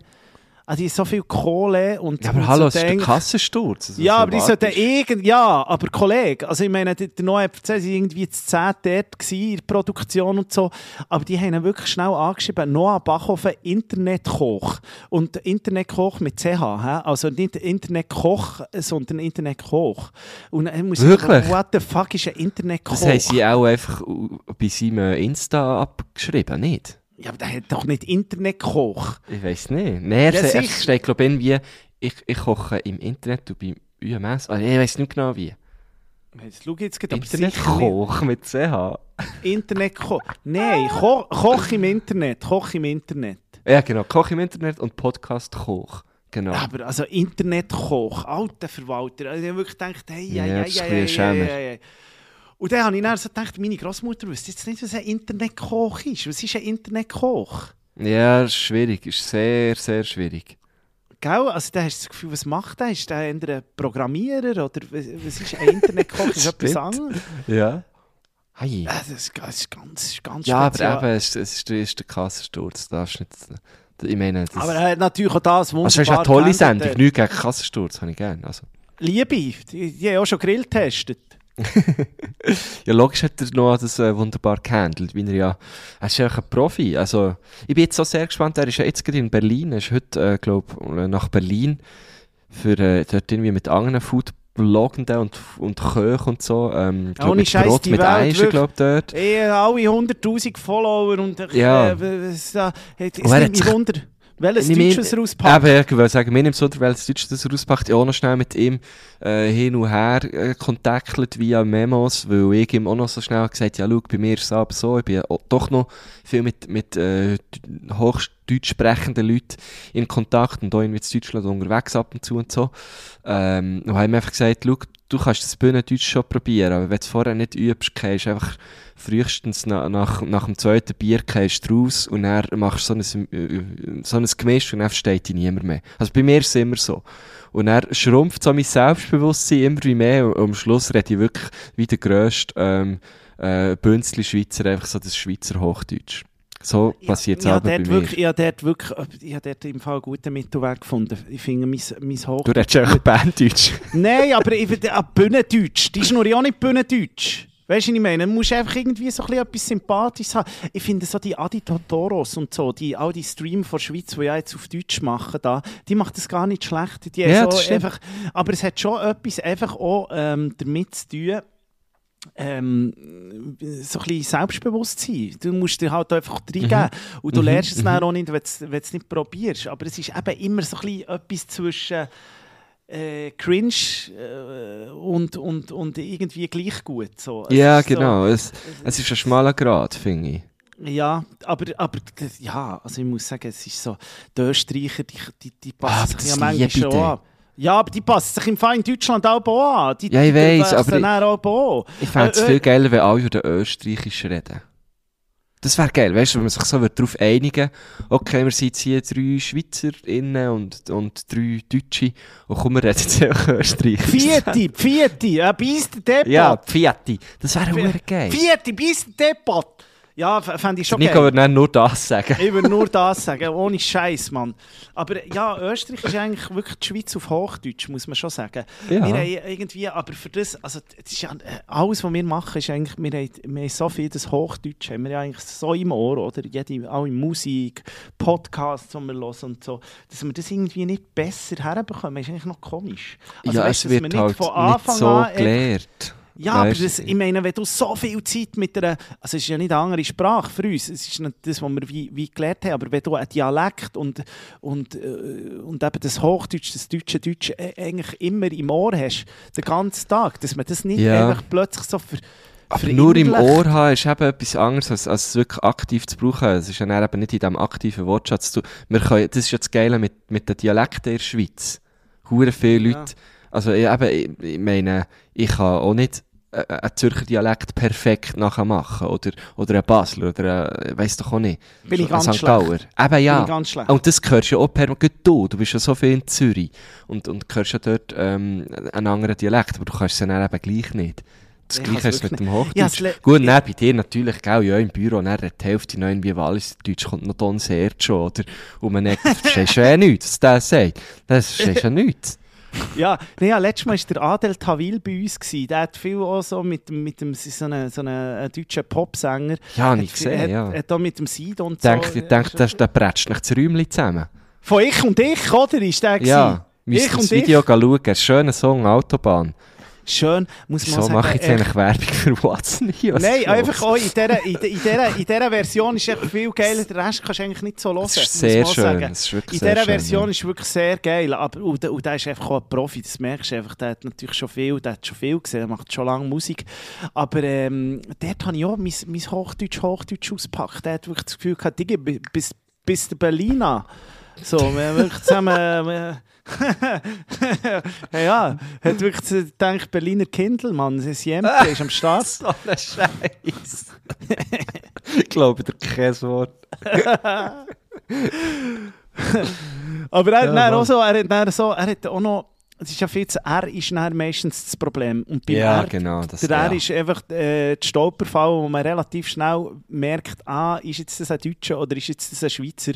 also die so viel Kohle und... Ja, aber und hallo, es ist der Kassensturz. Also ja, aber die sollten irgend... Ja, aber Kollege, also ich meine, der, der Noah erzählt, sie irgendwie zu 10 dort in der Produktion und so, aber die haben ihn wirklich schnell angeschrieben, Noah Bachhofen, Internetkoch. Und Internetkoch mit CH, he? also nicht Internetkoch, sondern Internetkoch. Und er muss Wirklich? Sagen, what the fuck ist ein Internetkoch? Das haben sie auch einfach bei seinem Insta abgeschrieben, nicht? Ja, aber der hat doch nicht Internetkoch. Ich weiß nicht. Nein, er, ja, steht, glaube ich, irgendwie, ich, ich koche im Internet und beim UMS. Also, ich weiß nicht genau wie. Jetzt schau jetzt gerade, Internetkoch mit CH. Internetkoch. Nein, Ko Koch im Internet. Koch im Internet. Ja, genau. Koch im Internet und Podcast Koch. Genau. Aber also Internetkoch, alter Verwalter. Also ich habe wirklich gedacht, hey, ja, ja, ja, ja, ja, ja, ja. Und dann habe ich dann so gedacht, meine Großmutter wüsste jetzt nicht, was ein Internetkoch ist. Was ist ein Internetkoch? Ja, ist schwierig. Ist sehr, sehr schwierig. Gell? Also da hast du das Gefühl, was macht der? Ist der ein Programmierer oder was ist ein Internetkoch? ist etwas anderes? Ja. Hey. Das, ist, das ist ganz, ganz Ja, speziell. aber eben, es, es, ist, es ist der Kassensturz. Das ist nicht... Ich meine, das... Aber er hat natürlich auch das wunderbar Also es ist eine tolle Sendung. Nichts gegen Kassensturz, habe ich gerne. Also. Liebe, die, die haben auch schon Grill getestet. ja, logisch hat er noch das äh, wunderbar gehandelt, wie er ja, er ist ja ein Profi, also ich bin jetzt so sehr gespannt, er ist ja jetzt gerade in Berlin, er ist heute, äh, glaube äh, nach Berlin für äh, dort irgendwie mit anderen Foodbloggenden und, und Köchen und so, ähm, glaub, Ohne Scheiß, Brot die mit Eisen, glaube dort. Eh, alle 100'000 Follower und äh, ja. äh, es, äh, es nimmt mich Wunder. Welches Deutsches er auspackt? Eben, ich würde sagen, mir nimmt es welches Deutsches er auspackt. Ich auch noch schnell mit ihm äh, hin und her äh, kontaktiert via Memos, weil ich ihm auch noch so schnell gesagt ja, schau, bei mir ist es aber so, ich bin ja doch noch viel mit, mit äh, hochdeutsch sprechenden Leuten in Kontakt und auch in Deutschland unterwegs ab und zu und so. Ähm, und habe ihm einfach gesagt, schau, du kannst das Bühnendeutsch schon probieren, aber wenn du es vorher nicht übst, gehst du einfach frühestens nach, nach, nach dem zweiten Bier gehst raus und dann machst du so ein, äh, so ein Gemisch und dann versteht dich niemand mehr. Also bei mir ist es immer so. Und dann schrumpft so mein Selbstbewusstsein immer wie mehr und am Schluss rede ich wirklich wie der grösste ähm, äh, Bünzli-Schweizer, einfach so das Schweizer Hochdeutsch. So passiert es ja, aber bei mir. wirklich, ja, dort wirklich, ich habe dort im Fall einen guten Mittelweg gefunden. Ich finde, mein, mein Hoch... Du redest einfach Banddeutsch. Nein, aber ich finde, ah, Bühnendeutsch, die ist nur ja auch nicht Bühnendeutsch. Weißt du, was ich meine? Du musst einfach irgendwie so ein bisschen etwas Sympathisches haben. Ich finde so die Adi Totoros und so, die, all die Streamer von der Schweiz, die ja jetzt auf Deutsch machen, da, die macht das gar nicht schlecht. Die Ja, so einfach, aber es hat schon etwas einfach auch ähm, damit zu tun, ähm, so ein bisschen Selbstbewusstsein. Du musst dir halt einfach reingeben. Und du lernst es dann auch nicht, wenn du es- nicht probierst. Aber es ist eben immer so ein bisschen etwas zwischen äh, cringe äh, und, und, und irgendwie gleich gut. So. Es ja, ist so- genau. Es, es ist ein schmaler Grad, finde ich. ja, aber, aber ja, also ich muss sagen, es ist so, die Österreicher, die, die, die Ah, passen sich ja manchmal schon an. Ja, aber die passen sich im in Deutschland auch an. Die, Ja, ich wachsen aber ich- auch. Ich fände es Äh, äh, viel geiler, wenn alle über Österreichisch reden. Das wäre geil, weißt du, wenn man sich so darauf einigen okay, wir sind jetzt hier drei SchweizerInnen und, und drei Deutsche und komm, wir reden jetzt einfach Österreichisch. Vierte, vierte, ein Biest Deppert. Ja, Pfiati. Das wäre verdammt geil. Vierte, Biest Deppert. Ja, fände ich schon Nico geil. würde nur das sagen. Ich würde nur das sagen, ohne Scheiß, Mann. Aber ja, Österreich ist eigentlich wirklich die Schweiz auf Hochdeutsch, muss man schon sagen. Ja. Wir haben irgendwie, aber für das, also das ist ja, äh, alles, was wir machen, ist eigentlich, wir haben, wir haben so viel das Hochdeutsch, haben wir ja eigentlich so im Ohr, oder? Jede, auch in Musik, Podcasts, die wir hören und so, dass wir das irgendwie nicht besser herbekommen, ist eigentlich noch komisch. Also, ja, weißt es wird wir halt von nicht Anfang so an gelehrt. Ja, aber das, ich meine, wenn du so viel Zeit mit einer, also es ist ja nicht eine andere Sprache für uns, es ist nicht das, was wir wie, wie gelernt haben, aber wenn du einen Dialekt und, und, äh, und eben das Hochdeutsch, das deutsche Deutsch äh, eigentlich immer im Ohr hast, den ganzen Tag, dass man das nicht Ja. einfach plötzlich so ver, Aber nur im. Ohr haben ist eben etwas anderes, als, als es wirklich aktiv zu brauchen. Es ist ja dann eben nicht in diesem aktiven Wortschatz zu wir können, Das ist ja das Geile mit, mit den Dialekten in der Schweiz. Hure viele Ja. Leute. Also ich, eben, ich, meine, ich kann auch nicht einen Zürcher Dialekt perfekt nachmachen. Oder, oder einen Basler. Oder einen, weiss doch auch nicht. Bin ich ganz St. Gauer. Eben ja. Und das hörst du ja auch permanent du. Du bist ja so viel in Zürich. Und, und hörst ja dort ähm, einen anderen Dialekt. Aber du kannst es ja dann eben gleich nicht. Das Ich Gleiche ist mit dem. Ja, Hochdeutsch. le- Gut, nein, bei dir natürlich, gell, ja, im Büro, dann die Hälfte noch irgendwie Walliserdeutsch, kommt noch Don Sergio, oder? Und man denkt, das verstehst du ja nichts, was der sagt. Das verstehst du ja nichts. Ja, nee, ja, letztes Mal war der Adel Tawil bei uns. Gewesen. Der hat viel auch so mit, dem- mit dem, so einem so eine, deutschen Popsänger. Ja, viel- gesehen, hat, ja. Hat auch mit dem Sido und Denk, so. ich denke, der, der prätscht nicht das Räumchen zusammen. Von ich und ich, oder? Ist der Ja, müsst ich das Video ich. schauen, schöner Song, Autobahn. Schön, muss man Wieso sagen. mache ich jetzt eigentlich Werbung für What's News? Nein, einfach auch in dieser, in, in, dieser, in dieser Version ist echt viel geiler. Den Rest kannst du eigentlich nicht so hören. Das ist sehr schön, sagen. das ist wirklich In dieser schön, Version ja. ist wirklich sehr geil. Aber, und, und der ist einfach auch ein Profi, das merkst du einfach. Der hat natürlich schon viel, der hat schon viel gesehen, der macht schon lange Musik. Aber ähm, dort habe ich auch mein, mein Hochdeutsch, Hochdeutsch ausgepackt. Der hat wirklich das Gefühl gehabt, Digi, bis, bis der Berliner. So, wir haben wirklich zusammen. Wir- ja, hat wirklich gedacht, Berliner Kindle, Mann. Das Jemke ist am Start. So ein Scheiß. ich glaube dir kein Wort. Aber er, Ja, hat dann auch so, er, hat dann so, er hat auch noch, es ist ja viel zu, er ist dann meistens das Problem. Und bei Ja, er, genau. Das, der ja. R ist einfach äh, die Stolperfall, wo man relativ schnell merkt, ah, ist jetzt das ein Deutscher oder ist jetzt das ein Schweizer?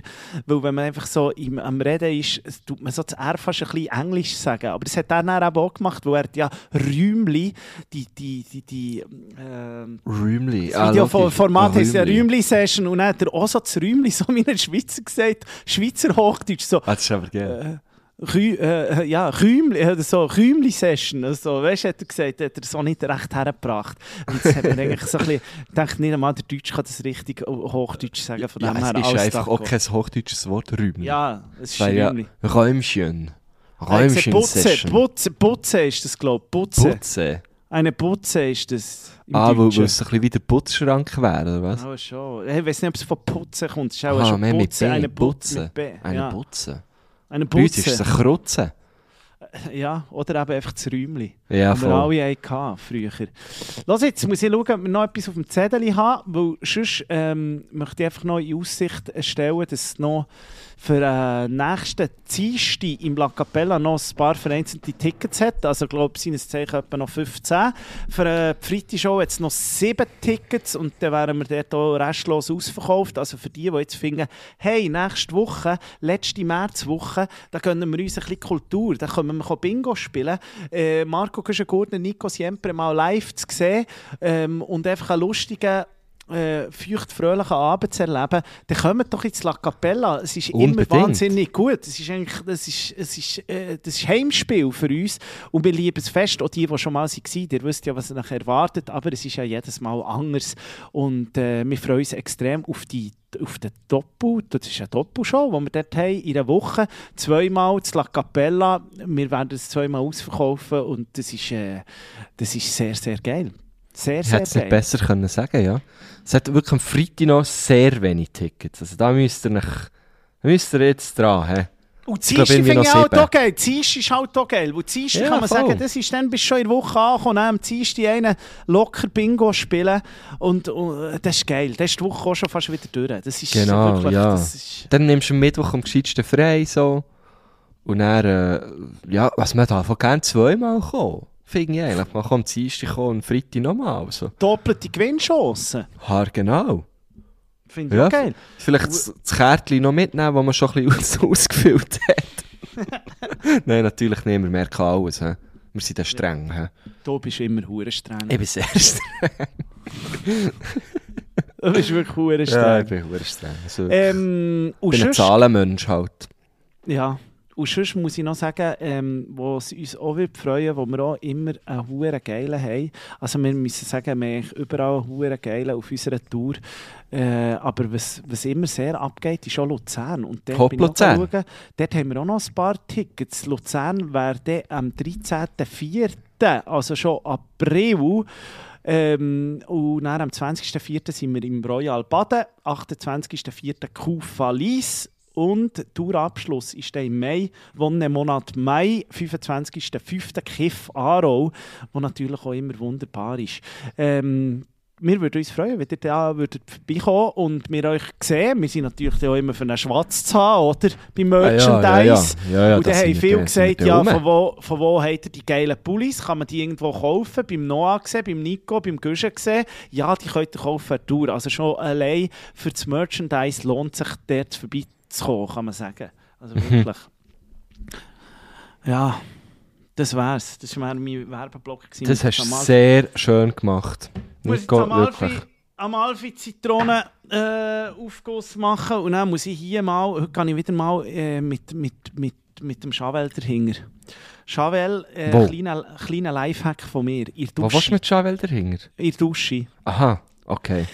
Weil wenn man einfach so im, am Reden ist, tut man so das R fast ein bisschen Englisch sagen. Aber das hat er dann auch gemacht, weil er ja Räumli, die, die, die, die ähm, Rühmli. das Ah, Videoformat heisst ja Rühmli. Rühmli-Session und dann hat er auch so das Rühmli so wie ein Schweizer gesagt, Schweizer Hochdeutsch, so Ah, das ist aber geil. Rü äh, ja, Rühmli, äh, so Rühmli-Session, also, weißt du, hat er gesagt, hat er so nicht recht hergebracht. Und das hat man eigentlich so ein bisschen, gedacht, nicht einmal der Deutsch kann das richtig Hochdeutsch sagen, von Ja, dem es her ist einfach auch kein hochdeutsches Wort, Rühmli. Ja, es ist Weil ja, Rühmli. Räumchen. Räumchen Putze. Putze, Putze ist das, glaube ich, Putze. Putze. Eine Putze ist das Ah, weil es ein bisschen wie der Putzschrank wäre, oder was? Oh, schon. Ich weiß nicht, ob es von Putzen kommt. Es ist auch Ah, schon Putze, eine Putze. Mit B. Eine ja. Putze. Eine Bei uns ist es Putze. ein Krutze. Ja, oder eben einfach das Räumli. Ja, die wir voll. alle hatten früher. Los, jetzt muss ich schauen, ob wir noch etwas auf dem Zettel haben, weil sonst ähm, möchte ich einfach noch in Aussicht stellen, dass es noch für äh, nächsten Dienstag im La Capella noch ein paar vereinzelte Tickets hat. Also ich glaube, seines Zeichen etwa noch 15. Für äh, die Freitag-Show jetzt noch 7 Tickets und dann wären wir dort auch restlos ausverkauft. Also für die, die jetzt finden, hey, nächste Woche, letzte Märzwoche, da gönnen wir uns ein bisschen Kultur. Da können wir Bingo spielen. Äh, Marco Kuschengurtner, Nico Siempre mal live zu sehen ähm, und einfach einen lustigen äh, feucht fröhlichen Abend zu erleben, dann kommt doch ins La Capella. Es ist Unbedingt. immer wahnsinnig gut. Es ist eigentlich, das ist, es ist, äh, das ist Heimspiel für uns und wir lieben es fest. Auch die, die schon mal waren, ihr wisst ja, was ihr nachher erwartet, aber es ist ja jedes Mal anders und äh, wir freuen uns extrem auf die auf den Doppel, das ist eine Doppelshow, die wir dort haben, in einer Woche, zweimal zu La Capella. Wir werden es zweimal ausverkaufen und das ist, äh, das ist sehr, sehr geil. Sehr, sehr hätte es nicht besser können sagen, ja. Es hat wirklich am Freitag noch sehr wenig Tickets. Also da müsst ihr, nicht, müsst ihr jetzt dran. He. Und irgendwie finde ich noch auch geil. Dienstag ist halt auch geil. Weil Dienstag Ja, kann man voll. sagen, das ist dann, bist du schon in der Woche angekommen, am Dienstag einen locker Bingo spielen und, und das ist geil. Das ist die Woche auch schon fast wieder durch. Das ist Genau, wirklich, ja. das ist, Dann nimmst du am Mittwoch am gescheitsten frei, so. Und dann, äh, ja, was man da von gerne zweimal kommen. Finde ich eigentlich. Man kann am Dienstag und Freitag nochmal. So. doppelte Gewinnchancen. Haar genau. Finde ich Ja. geil. Vielleicht das, das Kärtchen noch mitnehmen, das man schon ein bisschen aus, ausgefüllt hat. Nein, natürlich nicht. Wir merken alles. He. Wir sind dann streng. He. Du bist immer hure streng. Ich bin sehr streng. Du bist wirklich hure Ja, ich streng. bin sehr streng. Also, ähm, ich bin ein Zahlenmensch halt. ja, und sonst muss ich noch sagen, ähm, wo es uns auch wird freuen, wo wir auch immer einen hure geilen haben. Also wir müssen sagen, wir haben überall einen hure geilen auf unserer Tour. Äh, aber was, was immer sehr abgeht, ist auch Luzern. Und dort Hopp, bin Luzern. schauen, dort haben wir auch noch ein paar Tickets. Luzern wäre am 13.04., also schon April, ähm, und dann am 20.04. sind wir im Royal Baden, 28.04. Kufa Lies und der Tourabschluss ist dann im Mai, wonnenen Monat Mai, 25.05. Kiff Aarau, wo natürlich auch immer wunderbar ist. Ähm, wir würden uns freuen, wenn ihr da würdet vorbeikommen und wir euch sehen. Wir sind natürlich auch immer für einen Schwatz zu haben, oder? Beim Merchandise. Ja, ja, ja. ja, und dann haben viele gesagt, ja, von wo, von wo habt ihr die geilen Pullis? Kann man die irgendwo kaufen? Beim Noah gesehen, beim Nico, beim Guschen gesehen? Ja, die könnt ihr kaufen der Tour. Also schon allein für das Merchandise lohnt sich dort vorbeizukommen, kann man sagen. Also Mhm. wirklich. ja, das wär's. Das war mein Werbeblock. gewesen. Das hast du sehr schön gemacht. muss ich Nico, am Alfi, wirklich. am Alfi Zitronen äh, Aufguss machen und dann muss ich hier mal, heute kann ich wieder mal äh, mit, mit, mit, mit dem Chavel dahinter. Chavel, äh, Wo? kleiner, kleiner Lifehack von mir, der Wo Dusche. du mit Javel dahinter? In der Dusche. Aha, okay.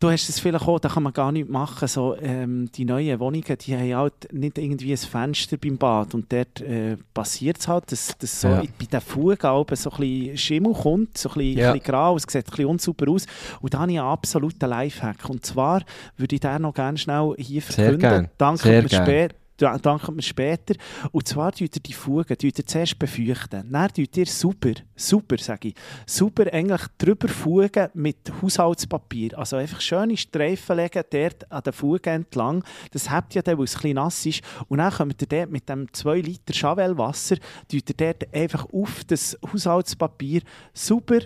Du hast es vielleicht auch, da kann man gar nichts machen. So, ähm, die neuen Wohnungen, die haben halt nicht irgendwie ein Fenster beim Bad und dort äh, passiert es halt, dass, dass so Ja. bei den Fugen so ein bisschen Schimmel kommt, so ein bisschen, Ja. ein bisschen grau, es sieht ein bisschen unsauber aus. Und da habe ich einen absoluten Lifehack. Und zwar würde ich den noch gerne schnell hier Sehr verkünden. gern, Danke sehr gern. spät. Ja, danke mir später. Und zwar tut ihr die Fugen tut ihr zuerst befeuchten. Dann tut ihr super, super, sage ich, super eigentlich drüber fugen mit Haushaltspapier. Also einfach schöne Streifen legen dort an den Fugen entlang. Das habt ihr dann, weil es ein bisschen nass ist. Und dann kommt ihr dort mit dem 2 Liter Chavel-Wasser, tut ihr dort einfach auf das Haushaltspapier super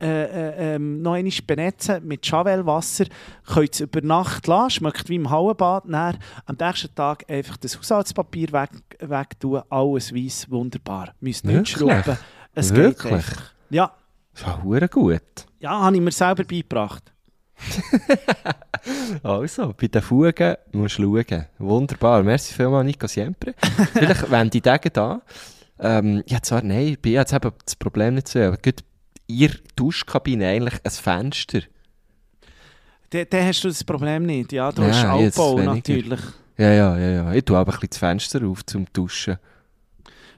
äh, äh, ähm, noch einmal benetzen mit Chavel-Wasser. Könnt es über Nacht lassen, schmeckt wie im Hallenbad. Dann am nächsten Tag einfach das Haushaltspapier weg, wegtun, alles weiss, wunderbar. Müsst nicht schrubben. Es Wirklich? geht einfach. Ja, Das war gut. ja, habe ich mir selber beigebracht. Also, bei den Fugen musst du schauen. Wunderbar. Merci vielmals, Nico Siempre. Vielleicht, wenn die Tage da. Ähm, ja, zwar, nein, ich bin jetzt eben das Problem nicht so. Aber gut, ihr Duschkabine eigentlich ein Fenster. Dann dann hast du das Problem nicht. Ja, du Ja, hast Altbau natürlich. Ja, ja, ja, ja. Ich tue aber ein bisschen das Fenster auf zum Duschen.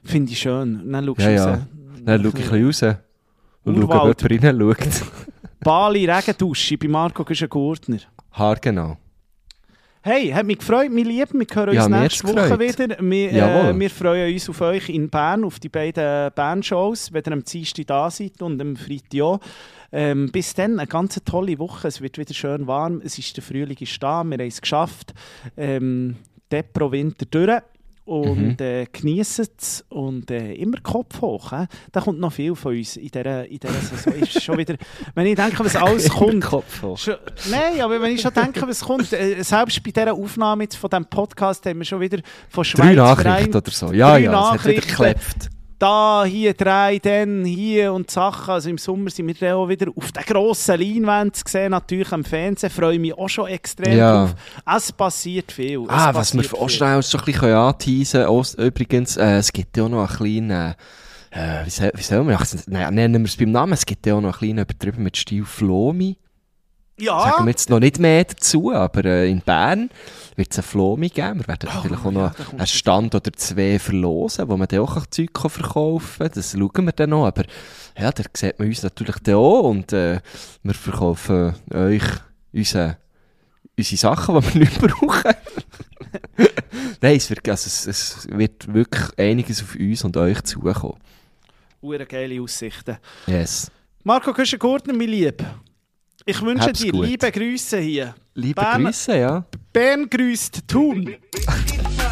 Finde ich schön. Dann schaust Ja, du ja. raus. Dann schaue ich ein bisschen raus. Und schaue, ob jemand reinschaut. Bali Regendusche bei Marco Güschen-Gurtner. Haargenau. Hey, hat mich gefreut, mein Lieben. Wir hören uns Ja, mir nächste Woche wieder. Wir, äh, wir freuen uns auf euch in Bern, auf die beiden Bandshows, wenn ihr am Dienstag da seid und am Freitag auch. Ähm, bis dann, eine ganz tolle Woche. Es wird wieder schön warm. Es ist der Frühling ist da. Wir haben es geschafft. Ähm, Depro Winter durch. Und Mhm. äh, geniessen es und äh, immer Kopf hoch. Äh. Da kommt noch viel von uns in dieser, in dieser Saison. ist schon wieder, wenn ich denke, was alles kommt. Kopf hoch. Schon, nein, aber wenn ich schon denke, was kommt, äh, selbst bei dieser Aufnahme jetzt von diesem Podcast haben wir schon wieder von Schweiz Drei Nachrichten Verein- oder so. Ja, ja, es hat wieder geklebt. Da, hier drei, dann hier und Sachen. Also im Sommer sind wir dann auch wieder auf der grossen Leinwand zu sehen, natürlich am Fernsehen. Freue mich auch schon extrem Ja. drauf. Es passiert viel. Es Ah, was wir auch schnell schon ein bisschen anteasen können. Übrigens, äh, es gibt ja auch noch einen kleinen, äh, wie, soll, wie soll man, nein, nennen wir es beim Namen, es gibt ja auch noch einen kleinen übertrieben mit Stil Flomi. Ja, Sagen wir jetzt noch nicht mehr dazu, aber äh, in Bern wird es eine Flomi geben. Wir werden Oh, vielleicht auch ja, noch einen Stand oder zwei verlosen, wo man dann auch Zeug verkaufen kann. Das schauen wir dann noch. Aber ja, da sieht man uns natürlich dann auch und äh, wir verkaufen euch unsere, unsere Sachen, die wir nicht brauchen. Nein, es wird, also es, es wird wirklich einiges auf uns und euch zukommen. Hure geile Aussichten. Yes. Marco Küschen-Gurtner, mein Lieb. Ich wünsche Hab's dir gut. liebe Grüße hier. Liebe Bern- Grüße, ja. Bern grüßt Thun.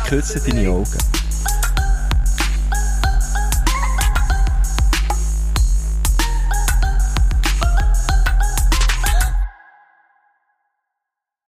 Küsse deine Augen.